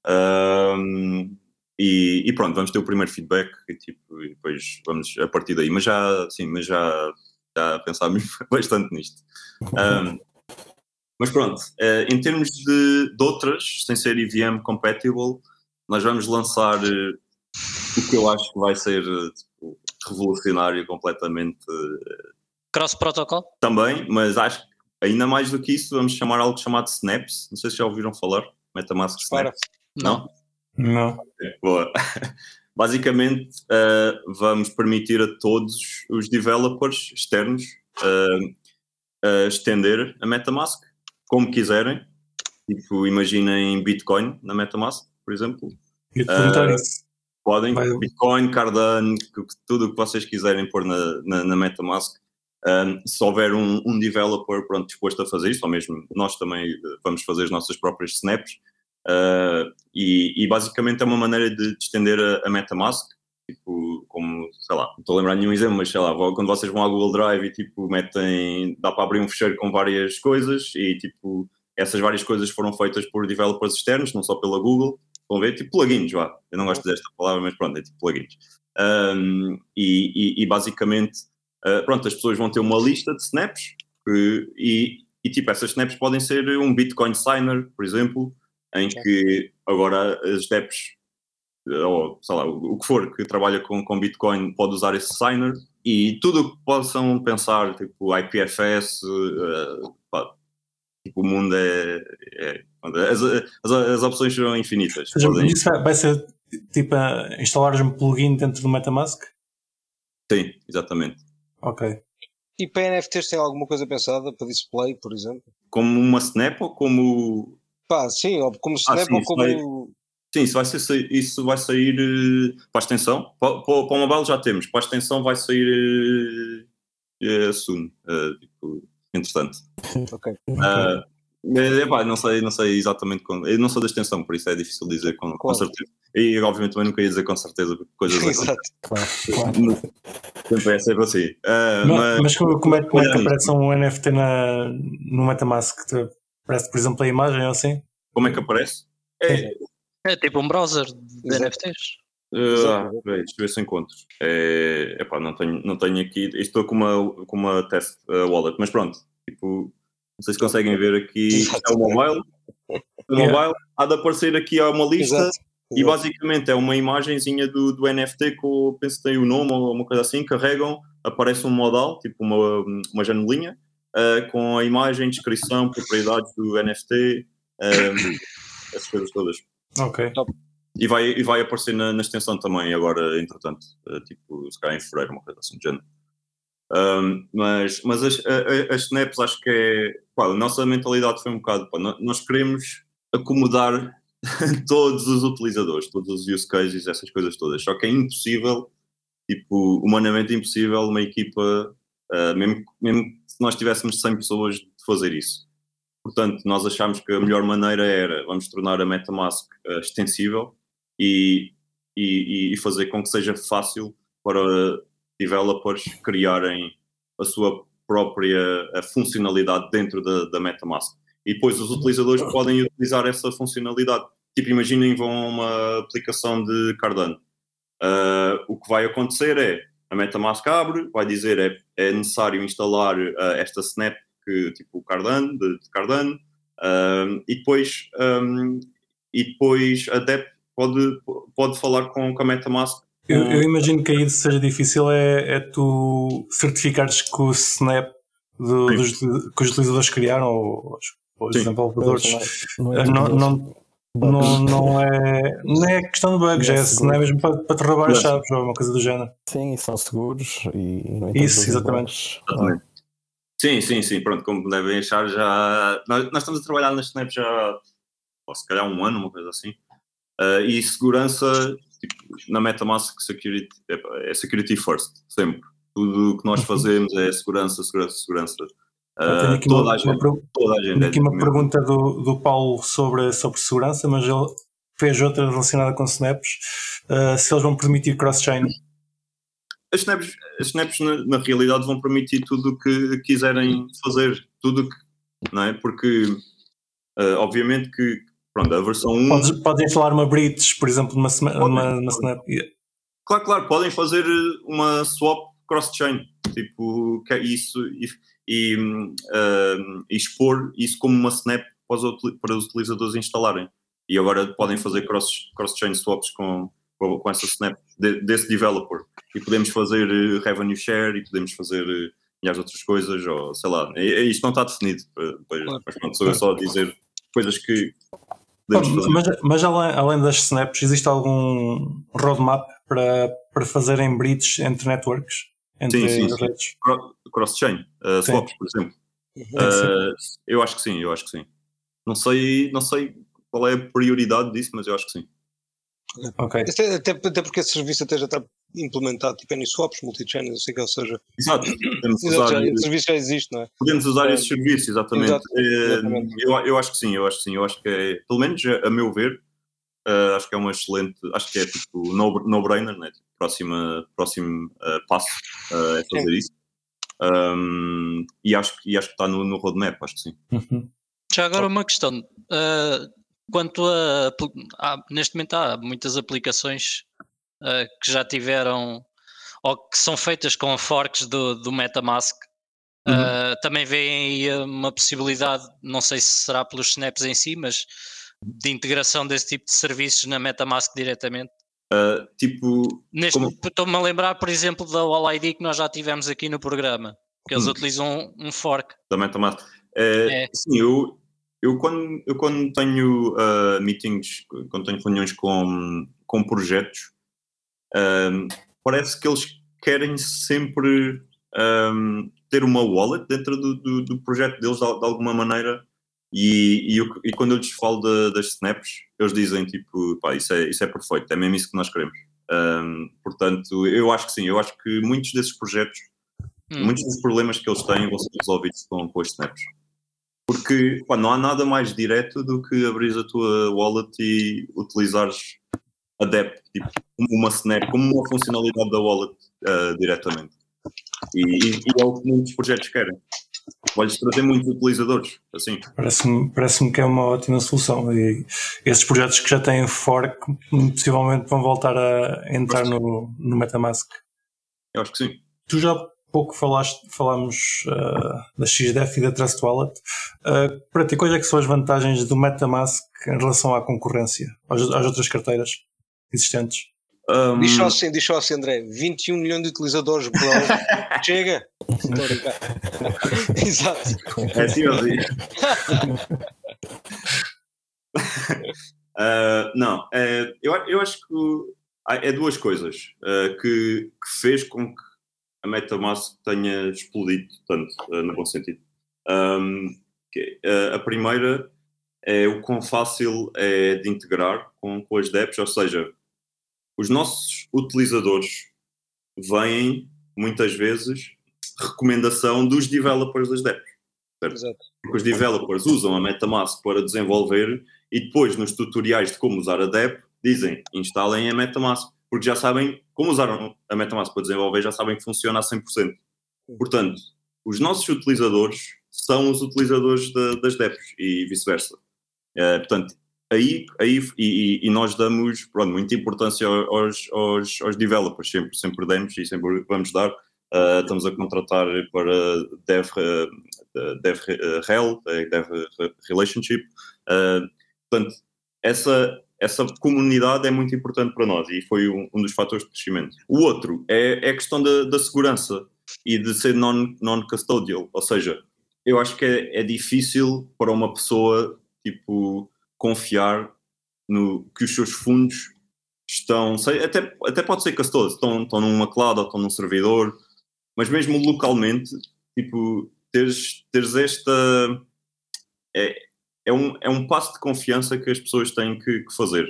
S4: Um, e, e pronto, vamos ter o primeiro feedback e, tipo, e depois vamos a partir daí. Mas já, sim, mas já, já pensámos bastante nisto. Um, mas pronto, eh, em termos de, de outras, sem ser EVM compatible, nós vamos lançar eh, o que eu acho que vai ser eh, tipo, revolucionário completamente
S3: Cross protocol?
S4: também, mas acho que ainda mais do que isso, vamos chamar algo chamado Snaps. Não sei se já ouviram falar. Metamask
S2: Para.
S4: Snaps. Não?
S1: Não.
S4: Boa. Basicamente, eh, vamos permitir a todos os developers externos eh, eh, estender a Metamask como quiserem. Tipo, imaginem Bitcoin na Metamask, por exemplo.
S1: Isso.
S4: Podem,
S1: Vai-
S4: Bitcoin, Cardano, tudo o que vocês quiserem pôr na, na, na MetaMask. Um, se houver um, um developer pronto, disposto a fazer isso, ou mesmo nós também eh, vamos fazer as nossas próprias snaps, uh, e, e basicamente é uma maneira de, de estender a, a MetaMask, tipo, como, sei lá, não estou a lembrar nenhum exemplo, mas sei lá, quando vocês vão ao Google Drive e tipo, metem, dá para abrir um fecheiro com várias coisas, e tipo, essas várias coisas foram feitas por developers externos, não só pela Google, a ver? Tipo plugins, vá. Eu não gosto desta palavra, mas pronto, é tipo plugins. Um, e, e- e basicamente, uh, pronto, as pessoas vão ter uma lista de snaps que- e, e tipo, essas snaps podem ser um Bitcoin Signer, por exemplo, em que agora as snaps, ou sei lá, o que for que trabalha com, com Bitcoin pode usar esse signer e tudo o que possam pensar, tipo IPFS, uh, pá, tipo, o mundo é. é- as, as, as opções são infinitas.
S1: Seja,
S4: Podem-
S1: isso vai, vai ser tipo instalares um plugin dentro do Metamask?
S4: Sim, exatamente.
S1: Ok.
S2: E para NFTs tem alguma coisa pensada para display, por exemplo?
S4: Como uma Snap ou como.
S2: Pá, sim, ou como
S4: Ah,
S2: Snap
S4: sim,
S2: ou
S4: isso
S2: como.
S4: Sim, isso vai, ser, isso vai sair eh, para a extensão. Para, para, para o mobile já temos, para a extensão vai sair eh, soon. eh, tipo, entretanto.
S2: Ok.
S4: Ah, é, pá, não sei, não sei exatamente quando. Eu não sou da extensão, por isso é difícil dizer com, com
S2: Claro.
S4: certeza. E obviamente também nunca ia dizer com certeza porque coisas acontecem.
S2: Exato.
S5: Claro, claro.
S4: Sempre é sempre assim. Ah,
S1: Mas,
S4: mas,
S1: mas como, como é, como é que
S4: Olha,
S1: aparece um NFT na, no Metamask? Aparece, por exemplo, a imagem ou assim?
S4: como é que aparece? É,
S3: É tipo um browser de
S2: Exato.
S3: NFTs.
S4: Ah, deixa eu ver se encontro. É, epá, não, tenho, não tenho aqui. Estou com uma, com uma test ah, wallet, mas pronto. Tipo, não sei se conseguem ver aqui.
S2: Exato.
S4: É o mobile. O
S1: Yeah.
S4: mobile há de aparecer aqui há uma lista.
S2: Exato.
S4: E basicamente é uma imagenzinha do, do NFT com, penso que tem o nome ou uma coisa assim, carregam, aparece um modal, tipo uma, uma janelinha, ah, com a imagem, descrição, propriedades do NFT, ah, essas coisas todas.
S1: Ok.
S4: E vai, e vai aparecer na, na extensão também agora, entretanto, ah, tipo, se calhar em fevereiro, uma coisa assim, de género. Um, mas mas as, a- as snaps acho que é. Pá, a nossa mentalidade foi um bocado. Pá, nós queremos acomodar todos os utilizadores, todos os use cases, essas coisas todas. Só que é impossível, tipo, humanamente impossível, uma equipa, ah, mesmo, mesmo nós tivéssemos 100 pessoas, de fazer isso. Portanto, nós achámos que a melhor maneira era vamos tornar a MetaMask ah, extensível e, e, e fazer com que seja fácil para developers criarem a sua própria a funcionalidade dentro da, da MetaMask. E depois os utilizadores podem utilizar essa funcionalidade. Tipo, imaginem vão a uma aplicação de Cardano. Ah, o que vai acontecer é a MetaMask abre, vai dizer é, é necessário instalar ah, esta snap que tipo o Cardano, de, de Cardano, ah, e depois ah, e depois a DEP pode, pode falar com, com a MetaMask.
S1: Eu, eu imagino que aí seja difícil é, é tu certificares que o Snap do- dos, que os utilizadores criaram, ou os, ou os
S4: Sim.
S1: desenvolvedores,
S5: Não
S1: eh,
S5: é,
S1: não,
S5: não,
S1: não, é, não é questão de bugs,
S5: Não é
S1: é, não é mesmo para, para te roubar as
S4: Não.
S1: chaves ou alguma coisa do género.
S5: Sim, são seguros e não é
S1: Isso, exatamente.
S4: Exatamente. Sim, sim, sim, pronto, como devem achar, já. Nós, nós estamos a trabalhar nas Snap já, ou se calhar um ano, uma coisa assim. Ah, e segurança, tipo, na MetaMask, security, é, é security first, sempre. Tudo o que nós fazemos é segurança, segurança, segurança.
S1: Tenho aqui
S4: toda,
S1: uma,
S4: a gente,
S1: uma,
S4: toda a gente. é
S1: aqui uma
S4: tipo,
S1: pergunta do, do Paulo sobre, sobre segurança, mas ele fez outra relacionada com snaps. eh, se eles vão permitir cross-chain.
S4: as snaps, as snaps na, na realidade vão permitir tudo o que quiserem fazer, tudo que, não é? Porque, ah, obviamente que, pronto, a versão 1...
S1: Podes, podes instalar uma bridge, por exemplo, numa,
S4: Podem,
S1: numa, numa
S4: podem.
S1: snap.
S4: Claro, claro, podem fazer uma swap cross-chain, tipo, que é isso, e, e expor isso como uma snap para os, utili- para os utilizadores instalarem. E agora podem fazer cross- cross-chain swaps com, com, essa snap de- desse developer. E podemos fazer eh, revenue share e podemos fazer eh, milhares de outras coisas, ou sei lá, isto não está definido, eh, pois,
S2: Claro.
S4: mas pronto, sou eu só a dizer coisas que podemos fazer.
S1: Mas, mas além, além das snaps, existe algum roadmap para, para fazerem bridges entre networks? Entre
S4: Sim, sim, cross-chain, uh,
S1: Sim.
S4: swaps, por exemplo.
S2: Uhum.
S4: Uh, eu acho que sim, eu acho que sim. Não sei, não sei qual é a prioridade disso, mas eu acho que sim.
S1: Ok.
S2: Até, até, até porque esse serviço até já está implementado, tipo AnySwaps, multi-channel, assim que ou seja,
S4: Exato, podemos usar,
S2: já, esse serviço já existe, não é?
S4: podemos usar
S2: É.
S4: esses serviços, exatamente. Eh,
S2: exatamente.
S4: Eu, eu acho que sim, eu acho que sim. Eu acho que é, pelo menos a meu ver, uh, acho que é uma excelente, acho que é tipo no- no-brainer, né? Tipo, próxima, próximo uh, passo uh, é fazer isso. Um, e, acho, que- e acho que está no, no roadmap, acho que sim.
S1: Uhum.
S3: Já agora uma questão. quanto a. há- neste momento há muitas aplicações que já tiveram ou que são feitas com forks do, do Metamask.
S1: Uhum.
S3: Também veem aí uma possibilidade, não sei se será pelos snaps em si, mas de integração desse tipo de serviços na Metamask diretamente.
S4: Uh, tipo?
S3: Estou-me a lembrar, por exemplo, da All ID que nós já tivemos aqui no programa, que eles
S4: Hum.
S3: utilizam um fork.
S4: da MetaMask. É,
S3: É.
S4: Sim, eu, eu, quando, eu quando tenho uh, meetings, quando tenho reuniões com, com projetos, um, parece que eles querem sempre um, ter uma wallet dentro do, do, do projeto deles de, de, alguma maneira. E, e, e quando eu lhes falo de, das snaps, eles dizem tipo, pá, isso é, isso é perfeito, é mesmo isso que nós queremos. Um, portanto, eu acho que sim, eu acho que muitos desses projetos, hum. muitos dos problemas que eles têm vão ser resolvidos com, com os snaps. Porque pá, não há nada mais direto do que abrir a tua wallet e utilizares a DEP tipo, como uma snap, como uma funcionalidade da wallet uh, diretamente. E, e, é o que muitos projetos querem. Podes trazer muitos utilizadores, assim.
S1: Parece-me parece que é uma ótima solução. E esses projetos que já têm fork possivelmente vão voltar a entrar no, no MetaMask.
S4: Eu acho que sim.
S1: Tu já pouco falaste, falámos uh, da XDEF e da Trust Wallet. Uh, para ti, quais é são as vantagens do MetaMask em relação à concorrência, às, às outras carteiras existentes?
S2: Um... Diz só assim, diz só assim, André, 21 milhões de utilizadores, bro. Chega! Exato.
S4: É assim, uh, Não, é, eu, eu acho que é duas coisas uh, que, que fez com que a MetaMask tenha explodido tanto, uh, no bom sentido. Um, que, a primeira é o quão fácil é de integrar com, com as DEPs, ou seja, os nossos utilizadores vêm muitas vezes recomendação dos developers das DEPs. Certo? Porque os developers usam a MetaMask para desenvolver e depois nos tutoriais de como usar a DEP dizem instalem a MetaMask porque já sabem como usaram a MetaMask para desenvolver, já sabem que funciona a 100%. Portanto, os nossos utilizadores são os utilizadores de, das DEPs e vice-versa. Uh, portanto, aí, aí e, e, nós damos pronto, muita importância aos, aos, aos, developers, sempre, sempre demos e sempre vamos dar. Uh, estamos a contratar para Dev, uh, Dev Rel, Dev Relationship. portanto, essa, essa comunidade é muito importante para nós e foi um, um dos fatores de crescimento. O outro é, é a questão da, da segurança e de ser non-custodial, non ou seja, eu acho que é, é, difícil para uma pessoa tipo confiar no que os seus fundos estão, sei, até, até pode ser custodial, estão, estão numa cloud ou estão num servidor, mas mesmo localmente, tipo, teres, teres esta é, é um, é um passo de confiança que as pessoas têm que, que fazer.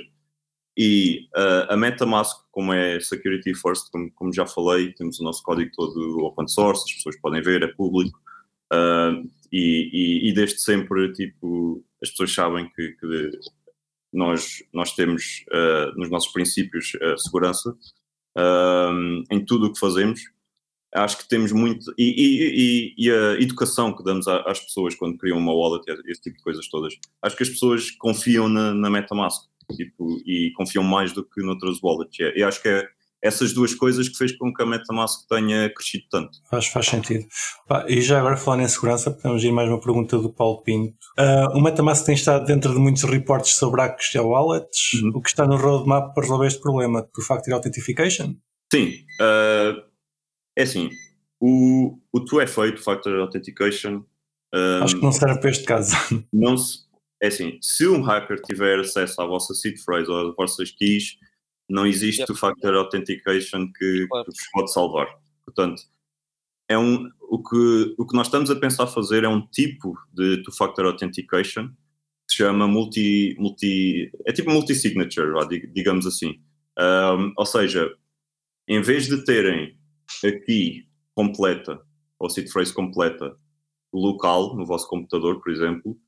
S4: E uh, a MetaMask, como é Security First, como, como, já falei, temos o nosso código todo open source, as pessoas podem ver, é público. Uh, e, e, e, desde sempre, tipo, as pessoas sabem que, que nós, nós temos uh, nos nossos princípios segurança em tudo o que fazemos acho que temos muito. E, e, a educação que damos às pessoas quando criam uma wallet, esse tipo de coisas todas. Acho que as pessoas confiam na, na MetaMask tipo, e confiam mais do que noutras wallets. E acho que é essas duas coisas que fez com que a MetaMask tenha crescido tanto.
S1: Faz, faz sentido. e já agora falando em segurança, podemos ir mais uma pergunta do Paulo Pinto. Uh, o MetaMask tem estado dentro de muitos reportes sobre hacks e wallets. Uhum. O que está no roadmap para resolver este problema? Do Factor Authentication?
S4: Sim. Uh, é assim, o, o tu é feito, Factor Authentication.
S1: Um, Acho que não serve para este caso.
S4: Não se, é assim, se um hacker tiver acesso à vossa seed phrase ou às vossas keys, não existe o Factor Authentication que, claro. que vos pode salvar. Portanto, é um, o, que, o que nós estamos a pensar fazer é um tipo de two-factor authentication que se chama multi, multi é tipo multi-signature, digamos assim. Um, ou seja, em vez de terem aqui completa, ou seed phrase completa, local, no vosso computador, por exemplo,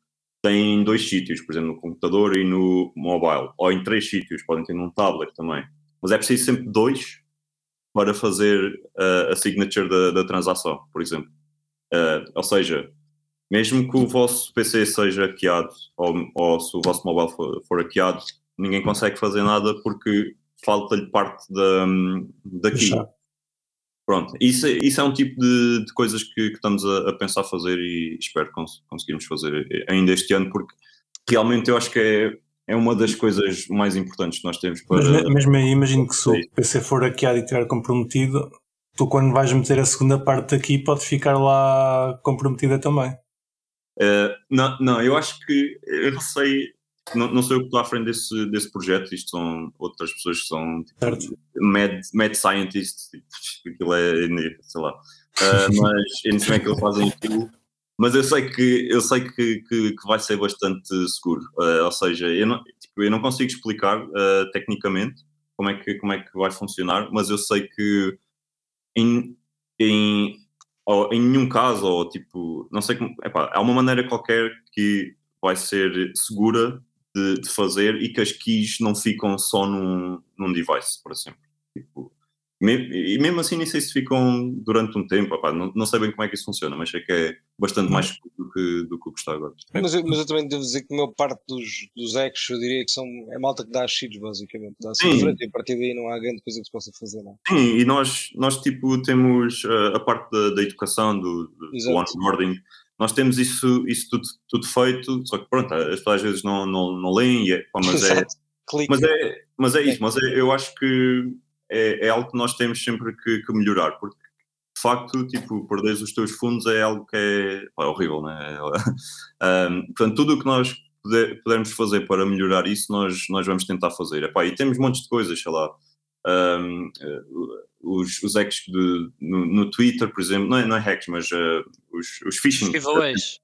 S4: tem em dois sítios, por exemplo, no computador e no mobile, ou em três sítios, podem ter num tablet também. Mas é preciso sempre dois para fazer uh, a signature da, da, transação, por exemplo. Uh, ou seja, mesmo que o vosso PC seja hackeado ou, ou se o vosso mobile for, for hackeado, ninguém consegue fazer nada porque falta-lhe parte da, da key. Pronto, isso, isso é um tipo de, de coisas que, que estamos a, a, pensar fazer e espero cons conseguirmos fazer ainda este ano, porque realmente eu acho que é, é uma das coisas mais importantes que nós temos para.
S1: Mas mesmo aí, imagino que se o PC for hackeado e estiver comprometido, tu quando vais meter a segunda parte aqui pode ficar lá comprometida também.
S4: Uh, não, não, eu acho que eu não sei, não, não sou eu que estou à frente desse, desse projeto, isto são outras pessoas que são tipo, mad, mad scientists, tipo, aquilo é, sei lá. Uh, mas eu não sei como é que eles fazem aquilo, mas eu sei que, eu sei que, que, que vai ser bastante seguro. Uh, ou seja, eu não, tipo, eu não consigo explicar uh, tecnicamente como é, que, como é que vai funcionar, mas eu sei que em, em, ou, em nenhum caso, ou tipo, não sei como, epá, há uma maneira qualquer que vai ser segura de, de, fazer e que as keys não ficam só num, num device, por exemplo. Tipo, e mesmo assim nem sei se ficam durante um tempo, não, não, sei bem como é que isso funciona, mas sei que é bastante mais seguro do que, do que o que está agora.
S2: Mas eu, mas eu também devo dizer que a maior parte dos, dos ex, eu diria que são, é malta que dá cheats basicamente, dá assim frente, e a partir daí não há grande coisa que se possa fazer. Não.
S4: É? Sim, e nós, nós tipo temos uh, a parte da, da educação, do, do onboarding, nós temos isso, isso tudo, tudo feito, só que pronto, as pessoas às vezes não, não, não leem, é, mas, é, mas, é, mas é isso, mas é, eu acho que é, é, algo que nós temos sempre que, que, melhorar, porque de facto, tipo, perderes os teus fundos é algo que é, é horrível, né? um, portanto, tudo o que nós puder, pudermos fazer para melhorar isso, nós, nós vamos tentar fazer. Epá, e temos montes de coisas, sei lá. Um, os, os hacks de, no, no, Twitter, por exemplo, não é, não é hacks, mas uh, os, os phishing.
S3: Giveaways.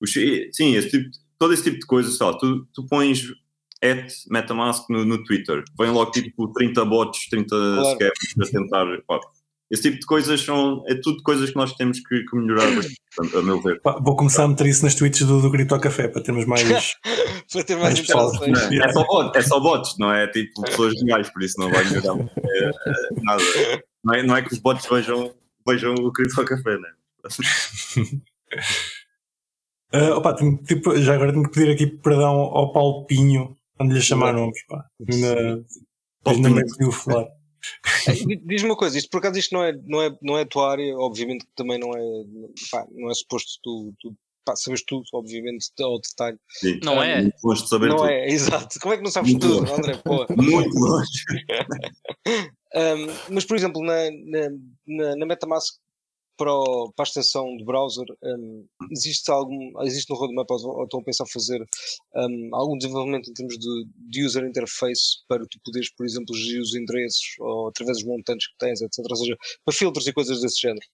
S4: Os, sim, esse tipo, todo esse tipo de coisas, sei lá, tu, tu pões at Metamask no, no Twitter, vem logo tipo 30 bots, 30 claro. scams a tentar. Pá, esse tipo de coisas são. É tudo coisas que nós temos que, que melhorar bastante, a meu ver.
S1: Vou começar a meter isso nas tweets do, do Grito ao Café para termos mais.
S2: para ter mais,
S4: mais é, é, só bots, é só bots, não é tipo pessoas reais, por isso não vai melhorar é, é, nada. Não é, não é que os bots vejam, vejam o Grito ao Café, né?
S1: uh, opa, tenho, tipo, já agora tenho que pedir aqui perdão ao Paulo Pinho quando lhe chamar nomes. Pá. Ainda, ainda me pediu falar.
S2: Diz-me uma coisa, isto por acaso isto não é, não é, não é a tua área, obviamente que também não é, pá, não é suposto tu, tu pá, sabes tudo, obviamente, ao detalhe.
S3: Sim. Não é?
S4: De saber
S2: não
S4: tudo.
S2: é, exato. Como é que não sabes Muito tudo, longe. André? Pô.
S4: Muito longe.
S2: um, mas, por exemplo, na, na, na, na Metamask para, o, para a extensão de browser, um, existe algum, existe no roadmap ou estão a pensar fazer um, algum desenvolvimento em termos de, de, user interface para tu poderes, por exemplo, gerir os endereços ou através dos montantes que tens, etc. Ou seja, para filtros e coisas desse género.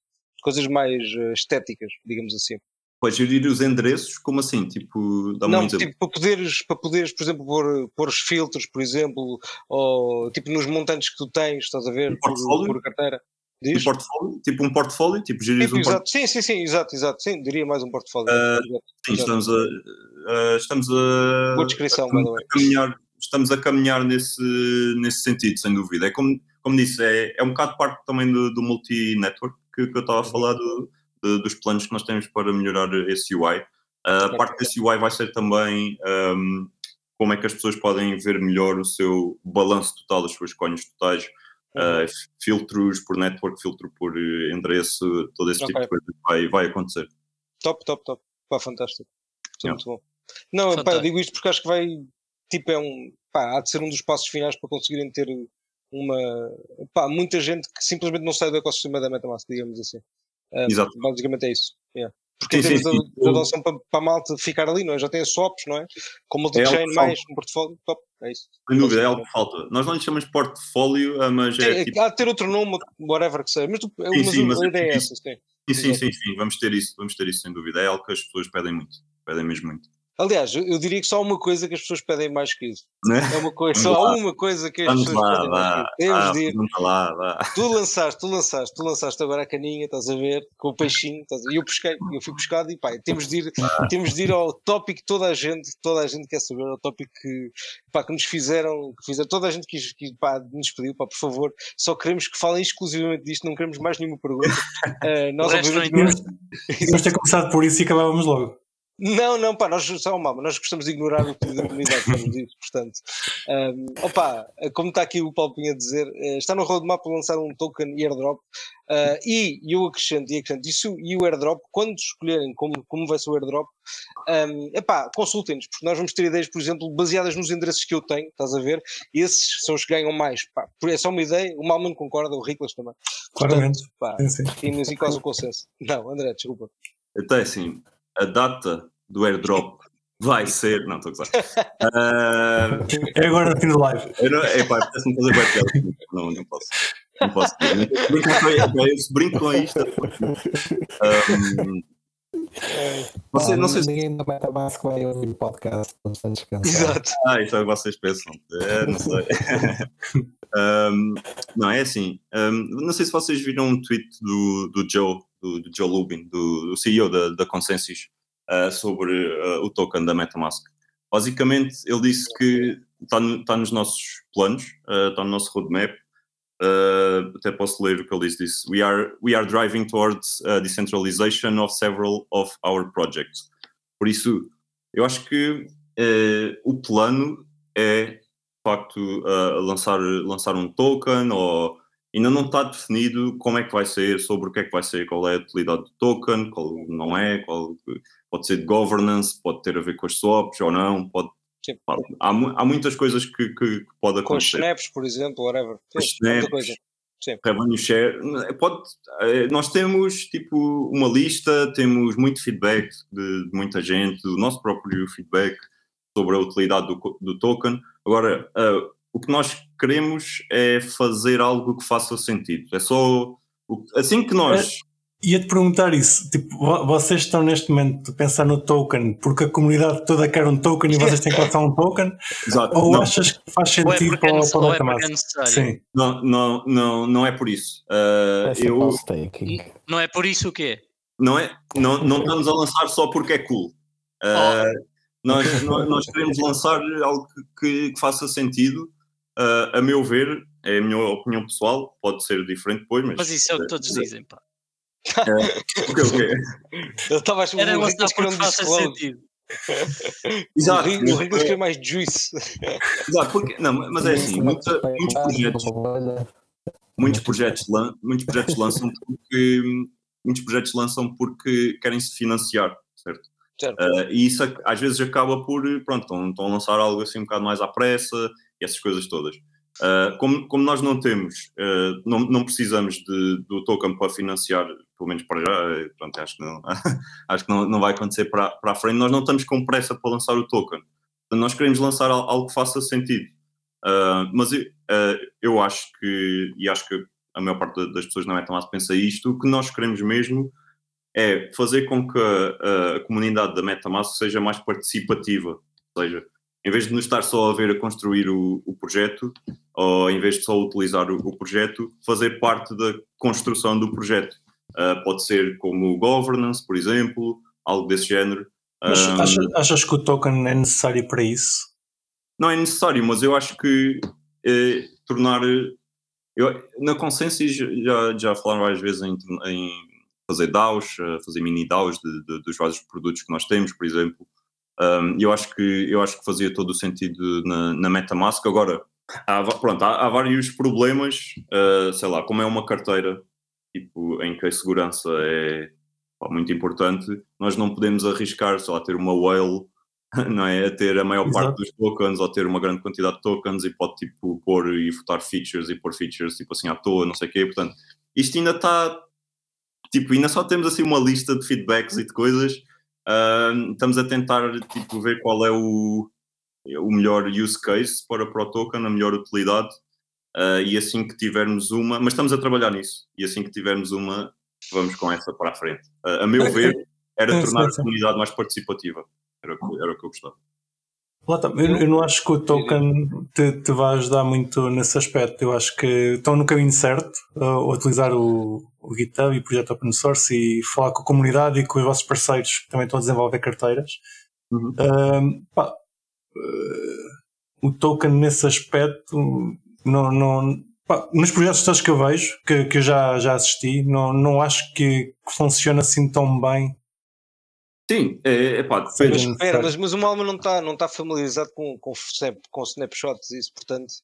S2: Coisas mais uh, estéticas, digamos assim.
S4: Pois, gerir os endereços, como assim? Tipo, dá
S2: Não, tipo, para poderes, para poderes, por exemplo, pôr, pôr os filtros, por exemplo, ou tipo nos montantes que tu tens, estás a ver, por, por carteira.
S4: Um portfólio, tipo um portfólio, tipo gerir
S2: um. Sim, sim, sim, exato, exato. Sim, diria mais um portfólio. Uh,
S4: sim, estamos a. Uh, estamos a.
S2: Boa descrição,
S4: a, a caminhar, Estamos a caminhar nesse, nesse sentido, sem dúvida. É como, como disse, é, é um bocado parte também do, do multi-network que, que, eu estava a falar do, de, dos planos que nós temos para melhorar esse UI. Uh, a parte desse UI vai ser também um, como é que as pessoas podem ver melhor o seu balanço total das suas coins totais uh, filtros por network, filtro por eh, endereço, todo esse okay. tipo de coisa vai, vai acontecer.
S2: Top, top, top. Pá, fantástico. Yeah. Muito bom. Não, pá, eu digo isto porque acho que vai, tipo, é um, pá, há de ser um dos passos finais para conseguirem ter uma, pá, muita gente que simplesmente não sai do ecossistema da MetaMask, digamos assim. Um, Exato. Basicamente é isso. Yeah. Porque sim, sim, da, adoção para, para a malta ficar ali, não é? Já tem as swaps, não é? Com multi-chain é mais um portfólio, top, é isso.
S4: Sem dúvida, é algo que falta. Nós não lhe chamamos portfólio, ah, mas é.
S2: é tipo... Há de ter outro nome, whatever que seja. Mas, tu, sim, mas, sim, mas a ideia é essa, sim.
S4: Sim, sim, sim, vamos ter isso, vamos ter isso sem dúvida. É algo que as pessoas pedem muito, pedem mesmo muito.
S2: Aliás, eu diria que só há uma coisa que as pessoas pedem mais que isso. Né? É uma coisa, só há uma coisa que as
S4: Vamos
S2: pessoas
S4: lá,
S2: pedem
S4: vá,
S2: mais que isso. Temos de ir.
S4: Lá, vá.
S2: Tu lançaste, tu lançaste, tu lançaste agora a caninha, estás a ver, com o peixinho, e eu pesquei, eu fui pescado e pá, temos de ir, temos de ir ao tópico que toda a gente, toda a gente quer saber, ao tópico que, pá, que nos fizeram, que fizeram, toda a gente quis, que, pá, nos pediu, pá, por favor, só queremos que falem exclusivamente disto, não queremos mais nenhuma pergunta. Uh, nós, obviamente,
S1: Temos ter começado por isso e acabávamos logo.
S2: Não, não, pá, nós, só uma, nós gostamos de ignorar o pedido da comunidade, como diz, portanto. Um, opa, como está aqui o Paulo Pinha a dizer, uh, está no roadmap para lançar um token e airdrop, uh, e eu acrescento, e acrescento, isso e o airdrop, quando escolherem como, como vai ser o airdrop, um, epá, consultem-nos, porque nós vamos ter ideias, por exemplo, baseadas nos endereços que eu tenho, estás a ver? Esses são os que ganham mais, pá, é só uma ideia, o Malman concorda, o Riclas também.
S1: Claramente.
S2: Pá, sim, sim. Temos quase um consenso. Não, André, desculpa.
S4: Então é assim, a data do airdrop Vai ser, não estou a gozar. Uh,
S1: É agora no fim do live.
S4: eu não, é pá, parece-me fazer piada. Não, não posso. Não posso. Brinco com, eu brinco com isto. Um, você,
S5: Ah,
S4: não sei se.
S5: Ninguém da MetaMask vai ouvir o podcast, portanto descansar.
S2: Exato.
S4: Ah, isso é o que vocês pensam. É, não sei. Um, não, é assim. um, não sei se vocês viram um tweet do, do Joe, do, do Joe Lubin, do, do CEO da, da Consensus, uh, sobre uh, o token da MetaMask. Basicamente, ele disse que está no, tá nos nossos planos, uh, está no nosso roadmap. Até posso ler o que ele disse. disse we, are, we are driving towards decentralization of several of our projects. Por isso, eu acho que o plano é, de facto, lançar, lançar um token ou ainda não está definido como é que vai ser, sobre o que é que vai ser, qual é a utilidade do token, qual não é, qual, pode ser de governance, pode ter a ver com as swaps ou não, pode, pá, há, há muitas coisas que, que, que pode
S2: Com
S4: acontecer.
S2: snaps, por exemplo, whatever. Sim,
S4: snaps,
S2: coisa.
S4: revenue share, pode, eh, nós temos tipo uma lista, temos muito feedback de, de muita gente, do nosso próprio feedback sobre a utilidade do, do token. Agora, eh, o que nós queremos é fazer algo que faça sentido. É só o- assim que nós
S1: Ia-te perguntar isso. Tipo, vo- vocês estão neste momento a pensar no token porque a comunidade toda quer um token e vocês têm que lançar um token?
S4: Exato,
S1: Ou
S4: não,
S1: achas que faz
S3: é
S1: sentido
S3: é
S1: para, para o
S3: é é.
S1: Sim.
S4: não, não, não, não é por isso.
S5: É sempre
S4: eu.
S3: Não é por isso o quê?
S4: não, é, não, não estamos a lançar só porque é cool. Uh, nós, nós, nós queremos lançar algo que, que faça sentido. Uh, a meu ver, é a minha opinião pessoal, pode ser diferente depois, mas.
S3: Mas isso é o que todos dizem, pá.
S4: O quê, o quê?
S2: Eu estava a
S3: Era
S2: o
S3: lançar
S2: Riclas queria
S3: porque
S2: um
S3: faça sentido.
S4: Exato,
S2: O Ri- O Riclas queria mais juice.
S4: exato porque, não, mas é assim, muita- muitos projetos, muitos projetos, lan- muitos projetos lançam porque muitos projetos lançam porque querem se financiar, certo?
S2: Certo.
S4: Uh, e isso às vezes acaba por, pronto, estão, estão a lançar algo assim um bocado mais à pressa essas coisas todas. Uh, como, como nós não temos, uh, não, não precisamos de, do token para financiar, pelo menos para já, eh, pronto, acho que, não, acho que não, não vai acontecer para, para a frente, nós não estamos com pressa para lançar o token. Nós queremos lançar al- algo que faça sentido. Uh, mas eu, eu acho que, e acho que a maior parte da- das pessoas na MetaMask pensa isto, o que nós queremos mesmo é fazer com que a, a comunidade da MetaMask seja mais participativa. Ou seja, em vez de nos estar só a ver a construir o, o projeto, ou em vez de só utilizar o, o projeto, fazer parte da construção do projeto. Uh, pode ser como governance, por exemplo, algo desse género.
S1: Mas
S4: Um,
S1: achas, achas que o token é necessário para isso?
S4: não é necessário, mas eu acho que eh, tornar. Eu, na Consensus já, já falaram várias vezes em, em fazer DAOs, eh, fazer mini DAOs de, de- dos vários produtos que nós temos, por exemplo. Um, eu, acho que, eu acho que fazia todo o sentido na, na MetaMask. Agora, há, pronto, há, há vários problemas, eh, sei lá, como é uma carteira tipo, em que a segurança é pá, muito importante, nós não podemos arriscar, sei lá, ter uma whale não é? A ter a maior
S1: Exato.
S4: parte dos tokens ou ter uma grande quantidade de tokens e pode tipo pôr e votar features e pôr features tipo assim à toa, não sei o quê. Portanto, isto ainda está tipo, ainda só temos assim uma lista de feedbacks e de coisas. Ahm, estamos a tentar tipo ver qual é o, o melhor use case para, o token, a melhor utilidade. Ah, e assim que tivermos uma, mas estamos a trabalhar nisso, e assim que tivermos uma, vamos com essa para a frente. Ah, a meu ver, era tornar a comunidade mais participativa. Era o que, era o que eu gostava.
S1: Eu, eu não acho que o token te, te vai ajudar muito nesse aspecto. Eu acho que estão no caminho certo uh, a utilizar o, o GitHub e o projeto open source e falar com a comunidade e com os vossos parceiros que também estão a desenvolver carteiras.
S4: Uhum.
S1: Um, pá, uh, o token nesse aspecto não, não pá, nos projetos todos que eu vejo, que, que eu já, já assisti, não, não acho que, que funciona assim tão bem.
S4: Sim, é, é pá.
S2: Mas espera, mas, mas o Malma não está não tá familiarizado com, com, com snapshots e isso, portanto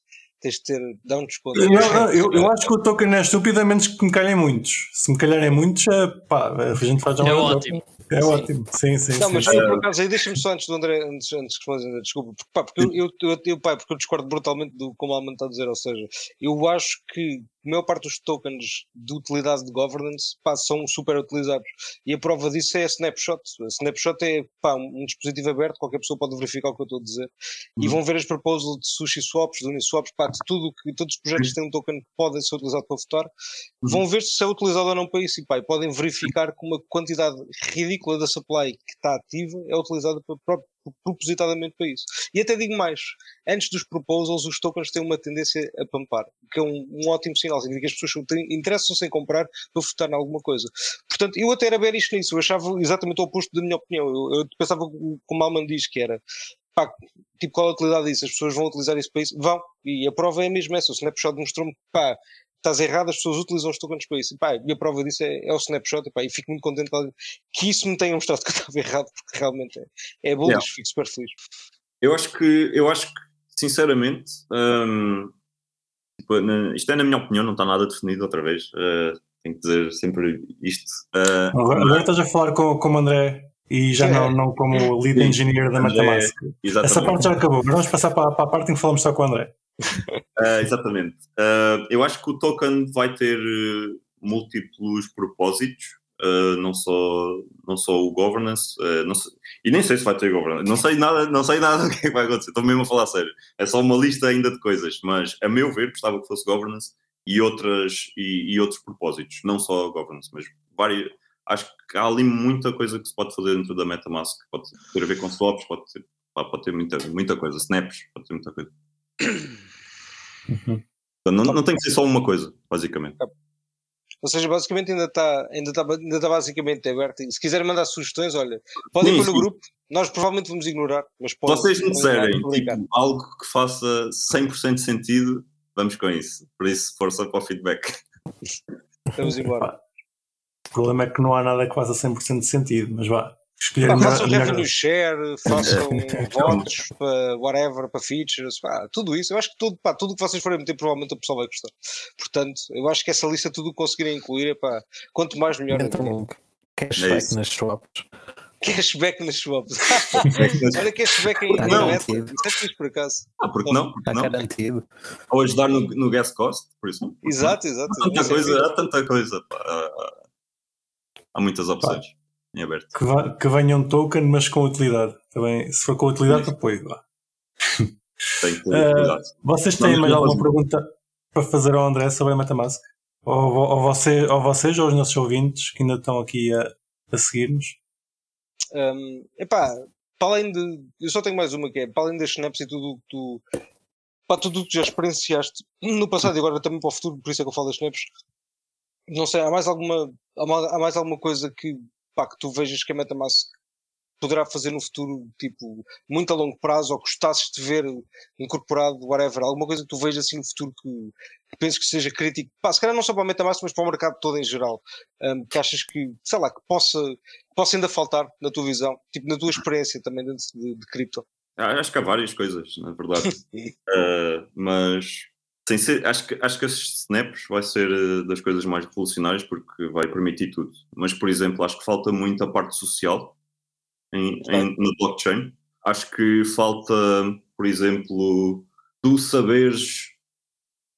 S2: tens de ter, dá um desconto.
S1: Não, eu, eu acho que o token é estúpido a menos que me calhem muitos. Se me calharem muitos, é, pá, a gente faz já
S3: É
S1: um
S3: ótimo.
S1: É ótimo, sim, sim.
S2: Não,
S1: sim,
S2: mas
S1: sim.
S2: eu, por acaso, aí deixa-me só antes do André, antes, antes que respondas, André, desculpa, porque, pá, porque eu, eu, eu, eu, pá, porque eu discordo brutalmente do como o Alman está a dizer, ou seja, eu acho que a maior parte dos tokens de utilidade de governance pá, são super utilizados. E a prova disso é a Snapshot. A Snapshot é pá, um dispositivo aberto, qualquer pessoa pode verificar o que eu estou a dizer. E
S1: Uhum.
S2: vão ver as proposals de Sushi Swaps, de Uniswaps, pá, de tudo que todos os projetos que têm um token que podem ser utilizados para votar, vão ver se é utilizado ou não para isso. E, pá, e podem verificar que uma quantidade ridícula da supply que está ativa é utilizada para, para- propositadamente para isso. E até digo mais, antes dos proposals, os tokens têm uma tendência a pampar, que é um, um ótimo sinal, significa que as pessoas interessam-se em comprar para votar em alguma coisa. Portanto, eu até era bearish nisso, eu achava exatamente o oposto da minha opinião. Eu, eu pensava, como o Malman diz, que era pá, tipo, qual a utilidade disso? As pessoas vão utilizar isso para isso? Vão, e a prova é mesmo essa. O Snapshot mostrou-me, pá, estás errado, as pessoas utilizam os tokens para isso. E, pá, e a prova disso é, é o Snapshot, e, pá, e fico muito contente que isso me tenha mostrado que eu estava errado, porque realmente é, é bullish,
S4: Yeah.
S2: fico super feliz.
S4: Eu acho que, eu acho que sinceramente, hum, tipo, na- isto é na minha opinião, não está nada definido outra vez. uh, tenho que dizer sempre isto. uh,
S1: Agora, agora estás a falar com, como André e já
S2: Sim.
S1: não, não como lead engineer da
S4: exatamente.
S1: Essa parte já acabou. Agora vamos passar para, para a parte em que falamos só com o André.
S4: Uh, exatamente. Uh, eu acho que o token vai ter uh, múltiplos propósitos, uh, não, só, não só o governance, sei- e nem sei se vai ter governance, não sei nada, não sei nada do que é que vai acontecer, estou mesmo a falar a sério. É só uma lista ainda de coisas, mas a meu ver gostava que fosse governance e, outras, e, e outros propósitos, não só governance, mas várias. Acho que há ali muita coisa que se pode fazer dentro da MetaMask, pode ter a ver com swaps, pode ter, pode ter muita, muita coisa, snaps, pode ter muita coisa.
S1: Uhum.
S4: Não, não tem que ser só uma coisa, basicamente.
S2: Ou seja, basicamente ainda está ainda está ainda está basicamente aberto. Se quiserem mandar sugestões, olha, podem pôr no grupo, nós provavelmente vamos ignorar, mas podem.
S4: Vocês me disserem tipo, algo que faça 100% sentido, vamos com isso. Por isso, força para o feedback.
S2: Estamos embora.
S1: O problema é que não há nada que faça 100% de sentido, mas vá. Escolher
S2: façam revenue share, façam votos para whatever, para features, pá, tudo isso. Eu acho que tudo, pá, tudo o que vocês forem meter, provavelmente o pessoal vai gostar. Portanto, eu acho que essa lista, tudo o que conseguirem incluir, pá, quanto mais melhor.
S5: Então,
S4: É
S5: cashback
S4: isso.
S5: nas swaps.
S2: Cashback nas swaps. Olha, cashback em
S5: Tá
S2: não,
S5: garantido.
S2: isso é por acaso.
S4: Ah, porque não? Porque
S5: Está
S4: não?
S5: garantido.
S4: Ou ajudar no, no gas cost, por isso. não?
S2: Exato, exato.
S4: Há tanta
S2: é
S4: coisa, há tanta coisa. pá. Há- Há muitas opções em aberto.
S1: que, va- que venha um token, mas com utilidade. Também, se for com utilidade, apoio.
S4: Tem que ter
S1: Eh. Vocês têm mais alguma pergunta para fazer ao André sobre a Metamask? Ou, ou, você, ou vocês, ou os nossos ouvintes que ainda estão aqui a, a seguir-nos?
S2: Um, epá, para além de. Eu só tenho mais uma que é, para além das snaps e tudo o que tu. Pá, tudo o que já experienciaste no passado e agora também para o futuro, por isso é que eu falo das snaps. Não sei, há mais alguma, há mais alguma coisa que, pá, que tu vejas que a Metamask poderá fazer no futuro, tipo, muito a longo prazo, ou gostasses de ver incorporado, whatever, alguma coisa que tu vejas assim no futuro que, que penses que seja crítico, pá, se calhar não só para a Metamask, mas para o mercado todo em geral, um, que achas que, sei lá, que possa, possa ainda faltar na tua visão, tipo, na tua experiência também dentro de, de cripto.
S4: Ah, Acho que há várias coisas, na verdade. Eh, mas sem ser, acho, que, acho que esses snaps vai ser eh, das coisas mais revolucionárias porque vai permitir tudo. Mas, por exemplo, acho que falta muito a parte social em, em, na blockchain. Acho que falta, por exemplo, tu saberes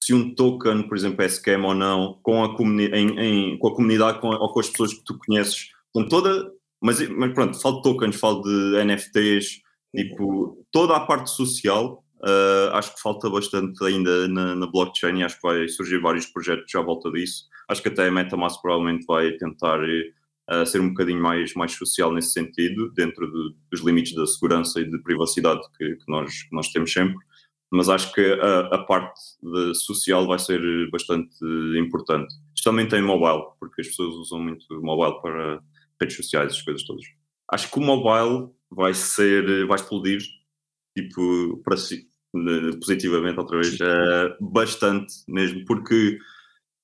S4: se um token, por exemplo, é scam ou não, com a, comuni em, em- com a comunidade com a- ou com as pessoas que tu conheces. Então, toda, mas, mas pronto, falo de tokens, falo de NFTs, tipo, toda a parte social, uh, acho que falta bastante ainda na, na blockchain e acho que vai surgir vários projetos à volta disso. Acho que até a MetaMask provavelmente vai tentar uh, ser um bocadinho mais, mais social nesse sentido, dentro do- dos limites da segurança e de privacidade que, que nós, que nós temos sempre. Mas acho que a, a parte de social vai ser bastante importante. Isto também tem mobile, porque as pessoas usam muito mobile para redes sociais, as coisas todas. Acho que o mobile vai ser, vai explodir, tipo, para si, positivamente outra vez, eh, bastante mesmo, porque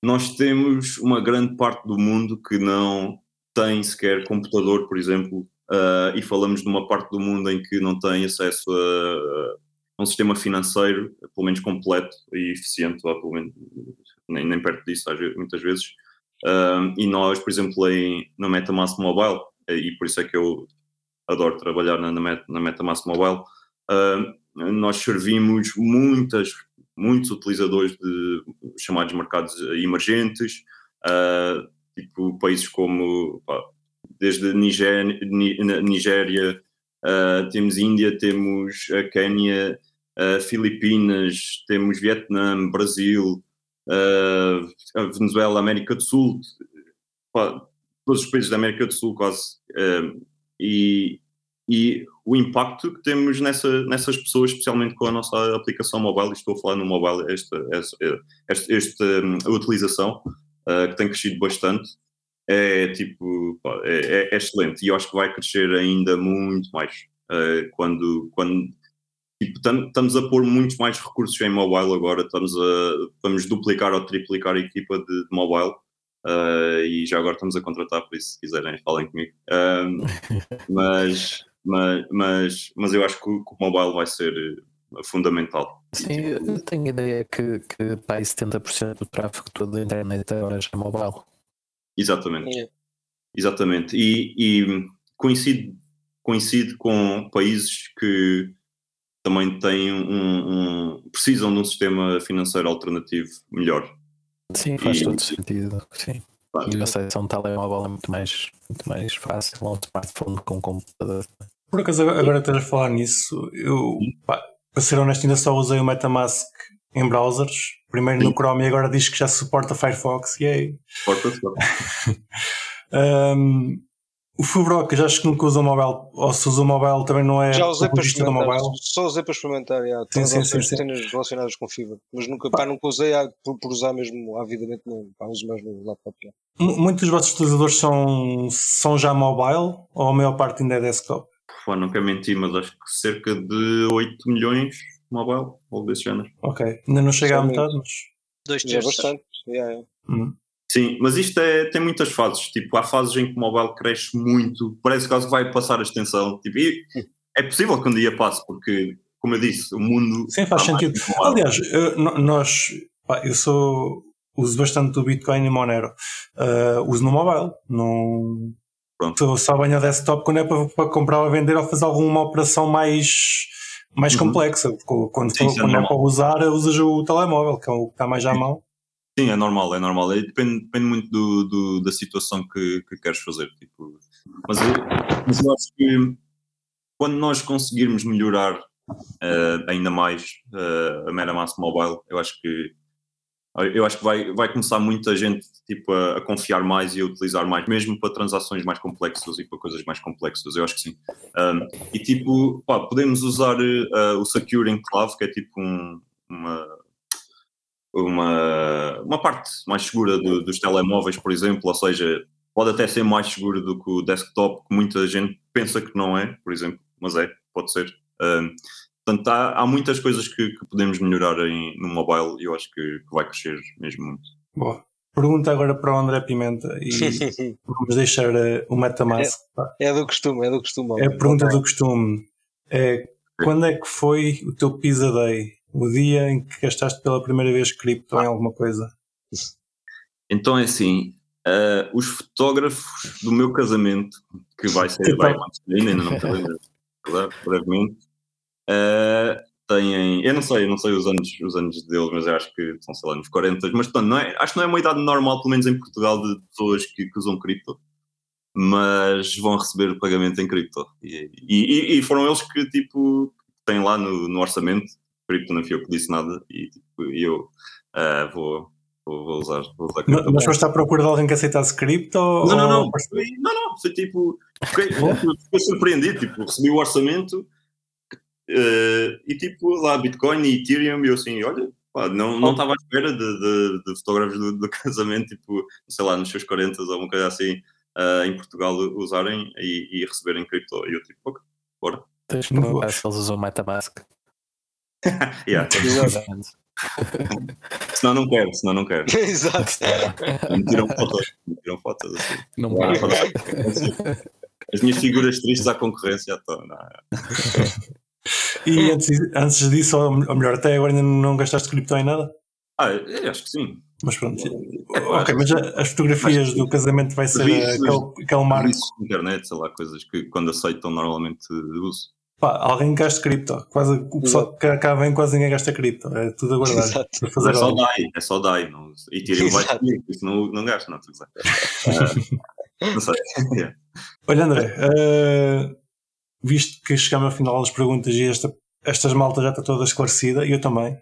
S4: nós temos uma grande parte do mundo que não tem sequer computador, por exemplo, eh, e falamos de uma parte do mundo em que não tem acesso a, a um sistema financeiro, pelo menos completo e eficiente, ou pelo menos nem, nem perto disso, muitas vezes. Um, e nós, por exemplo, em, na MetaMask Mobile, e por isso é que eu adoro trabalhar na, na, Met- na MetaMask Mobile, nós servimos muitas, muitos utilizadores de chamados mercados emergentes, uh, tipo países como pá, desde Nigéria, Nigéria uh, temos Índia, temos a Quénia, uh, Filipinas, temos Vietnã, Brasil, uh, Venezuela, América do Sul, pá, todos os países da América do Sul quase. e, e o impacto que temos nessa, nessas pessoas, especialmente com a nossa aplicação mobile, estou a falar no mobile, esta, esta, esta, esta utilização, uh, que tem crescido bastante, é tipo, é, é, é, excelente e eu acho que vai crescer ainda muito mais uh, quando, quando tipo, estamos a pôr muitos mais recursos em mobile agora, estamos a vamos duplicar ou triplicar a equipa de, de mobile uh, e já agora estamos a contratar, por isso se quiserem falem comigo. mas, mas, mas, mas eu acho que o, que o mobile vai ser fundamental.
S5: Sim, eu tenho a ideia que, que para 70% do tráfego todo da internet agora é mobile.
S4: Exatamente. É. Exatamente. E, e coincide, coincide com países que também têm um, um, precisam de um sistema financeiro alternativo melhor.
S5: Sim, faz e, todo sentido. Sim. Claro. E a aceitação de telemóvel é muito mais, muito mais fácil, um smartphone com um computador.
S1: Por acaso, agora estás a falar nisso, eu, pá, para ser honesto, ainda só usei o Metamask em browsers. Primeiro Sim. no Chrome e agora diz que já suporta Firefox. E aí. Suporta, suporta. um, o Fubrock, já acho que nunca usa o mobile, ou se usa o mobile também não é.
S2: Já usei para experimentar. Só usei para experimentar, já. Sim, sim, sim, sim. relacionadas com fibra. Mas nunca, pá, nunca usei por, por, usar mesmo avidamente, não. Pá, uso mais no laptop. Já.
S1: Muitos dos vossos utilizadores são, são já mobile ou a maior parte ainda é desktop?
S4: Pô, não quero mentir, mas acho que cerca de 8 milhões mobile, ou desse género.
S1: Ok, ainda não chega à metade, mas.
S2: Dois é bastante. Yeah, yeah.
S4: Uhum. Sim, mas isto é, tem muitas fases. Tipo, há fases em que o mobile cresce muito, parece que vai passar a extensão. Tipo, e é possível que um dia passe, porque, como eu disse, o mundo.
S1: Sim, faz sentido. Aliás, eu, nós, pá, eu sou. Uso bastante o Bitcoin e Monero. Uh, uso no mobile. Não, Pronto. Só banho a desktop quando é para, para, comprar ou vender ou fazer alguma operação mais, mais uhum. complexa. Quando, Sim, é quando é, para usar, usas o telemóvel, que é o que está mais à mão.
S4: Sim, é normal, é normal. Depende, depende muito do, do, da situação que, que queres fazer. Tipo. Mas, eu, mas eu acho que quando nós conseguirmos melhorar uh, ainda mais uh, a MetaMask Mobile, eu acho que eu acho que vai, vai começar muita gente tipo, a, a, confiar mais e a utilizar mais, mesmo para transações mais complexas e para coisas mais complexas, eu acho que sim. Um, e tipo, pá, podemos usar uh, o Secure Enclave, que é tipo um, uma, uma, uma parte mais segura do, dos telemóveis, por exemplo, ou seja, pode até ser mais seguro do que o desktop, que muita gente pensa que não é, por exemplo, mas é, pode ser. Um, Portanto, há, há muitas coisas que, que, podemos melhorar em, no mobile e eu acho que, que vai crescer mesmo muito.
S1: Boa. Pergunta agora para o André Pimenta e vamos deixar uh, o Metamask.
S2: É, é, do costume, é do costume.
S1: É a pergunta do costume. É, quando é que foi o teu Pizza Day? O dia em que gastaste pela primeira vez cripto em alguma coisa?
S4: Então é assim, uh, os fotógrafos do meu casamento, que vai ser, vai, ainda não me brevemente, Uh, têm, eu não sei, eu não sei os anos, os anos deles, mas eu acho que são, sei lá, nos 40, mas portanto, não é, acho que não é uma idade normal, pelo menos em Portugal, de pessoas que, que usam cripto, mas vão receber o pagamento em cripto. E, e, e foram eles que, tipo, têm lá no, no orçamento, cripto não fui eu que disse nada, e tipo, eu uh, vou, Vou, vou, usar, vou usar
S1: cripto. Mas foste à procura de alguém que aceitasse cripto?
S4: Não, não, não. Ou... Não, não. Foi tipo. Fiquei, fiquei surpreendido. Tipo, recebi o orçamento Uh, e tipo, lá Bitcoin e Ethereum, e eu assim, olha, pá, não, não estava à espera de, de, de fotógrafos do, do, casamento, tipo, sei lá, nos seus 40 ou uma coisa assim, uh, em Portugal usarem e, e, receberem cripto. E eu tipo, ok, bora.
S5: Tens que perguntar se eles usam Metamask.
S4: yeah, senão não quero, senão não quero.
S2: Exato.
S4: Me tiram fotos, me tiram fotos assim. Não vai. As minhas figuras tristes à concorrência, estão.
S1: E antes, antes disso, ou melhor, até agora ainda não gastaste cripto em nada?
S4: Ah, eu acho que sim.
S1: Mas pronto. É, ok, mas as fotografias mas, do casamento vai ser aquele, aquele marco.
S4: internet, sei lá, coisas que quando aceitam normalmente uso.
S1: Pá, alguém gasta cripto. Quase, o pessoal que cá vem quase ninguém gasta cripto. É tudo aguardado.
S2: Exato.
S1: Fazer
S4: é só. DAI, é só DAI. Não, Ethereum vai
S2: Exato.
S4: comigo, isso não, não gasta, não, tu quiser. Ah, não sei. Yeah.
S1: Olha, André, eh, visto que chegamos ao final das perguntas e esta, estas maltas já está toda esclarecida, e eu também,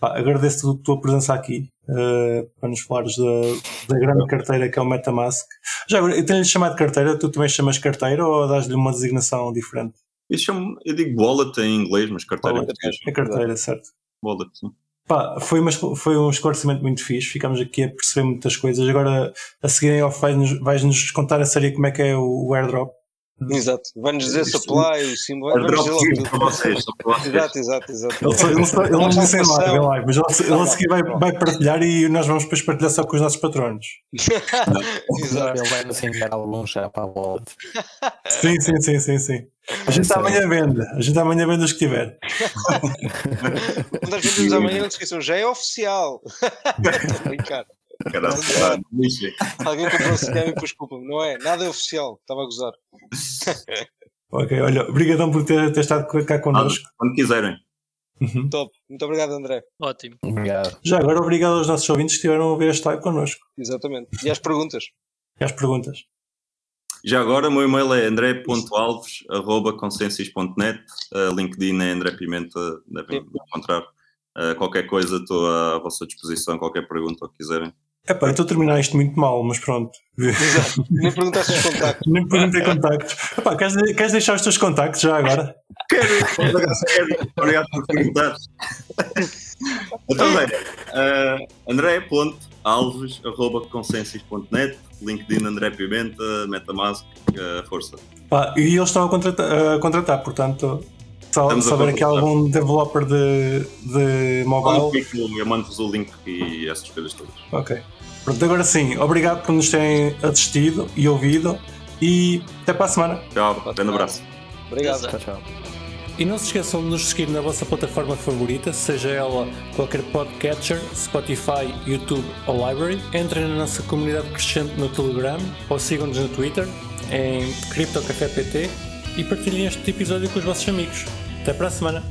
S1: pá, agradeço a tua presença aqui eh, para nos falares da, da grande carteira que é o Metamask. Já agora, eu tenho-lhe chamado de carteira, tu também chamas carteira ou dás-lhe uma designação diferente?
S4: Eu, chamo, eu digo wallet em inglês, mas carteira em
S1: Wallet.
S4: português.
S1: É carteira, certo?
S4: Wallet, sim.
S1: Pá, foi, uma, foi um esclarecimento muito fixe, ficámos aqui a perceber muitas coisas. Agora, a seguir em off, vais-nos vais-nos contar a série como é que é o, o airdrop.
S2: Exato. Vai-nos dizer
S4: Isto-
S2: supply, o símbolo. Vamos
S4: Airdrop
S2: dizer logo
S4: para vocês.
S2: Exato, exato, exato.
S1: Ele, não disse em live, em live, mas ele, ele a seguir vai, vai partilhar e nós vamos depois partilhar só com os nossos patronos.
S2: Exato.
S5: Ele vai nos enviar algum já para a wallet.
S1: Sim, sim, sim, sim, sim. A gente amanhã vende, a gente amanhã vende os que tiver.
S2: Quando nós vendemos amanhã, não te esqueçam, já é oficial. Estou a brincar.
S4: Caralho, ah.
S2: Alguém comprou o cinema e depois culpa-me. Não é? Nada é oficial. Estava a gozar.
S1: Ok, olha, obrigadão por ter, ter estado cá connosco.
S4: Quando quiserem.
S1: Uhum.
S2: Top. Muito obrigado, André.
S3: Ótimo.
S5: Obrigado.
S1: Já agora, obrigado aos nossos ouvintes que estiveram a ver este live connosco.
S2: Exatamente. E às perguntas?
S1: E às perguntas.
S4: Já agora, o meu e-mail é andré.alves.consensis.net. Uh, LinkedIn é André Pimenta, devem encontrar. Uh, qualquer coisa, estou à vossa disposição. Qualquer pergunta, o que quiserem.
S1: Epá, eu estou a terminar isto muito mal, mas pronto.
S2: Exato. Nem perguntaste os contactos.
S1: Nem perguntei contactos. Epá, queres, queres deixar os teus contactos já agora?
S4: Quero, quero. Obrigado por perguntar. Então, bem, uh, andré.alves.consensis.net, LinkedIn André Pimenta, Metamask, uh, força.
S1: Pá, e eles estão a contratar, a contratar portanto, houver aqui
S4: contratar.
S1: algum developer de, de mobile,
S4: Eu mando-vos o link e essas coisas todas.
S1: ok. Pronto, agora sim, obrigado por nos terem assistido e ouvido e até para a semana.
S4: Tchau, grande abraço.
S2: Obrigado.
S5: Tchau, tchau.
S1: E não se esqueçam de nos seguir na vossa plataforma favorita, seja ela qualquer podcatcher, Spotify, YouTube ou Library. Entrem na nossa comunidade crescente no Telegram ou sigam-nos no Twitter em CryptoCafépt e partilhem este episódio com os vossos amigos. Até para a semana.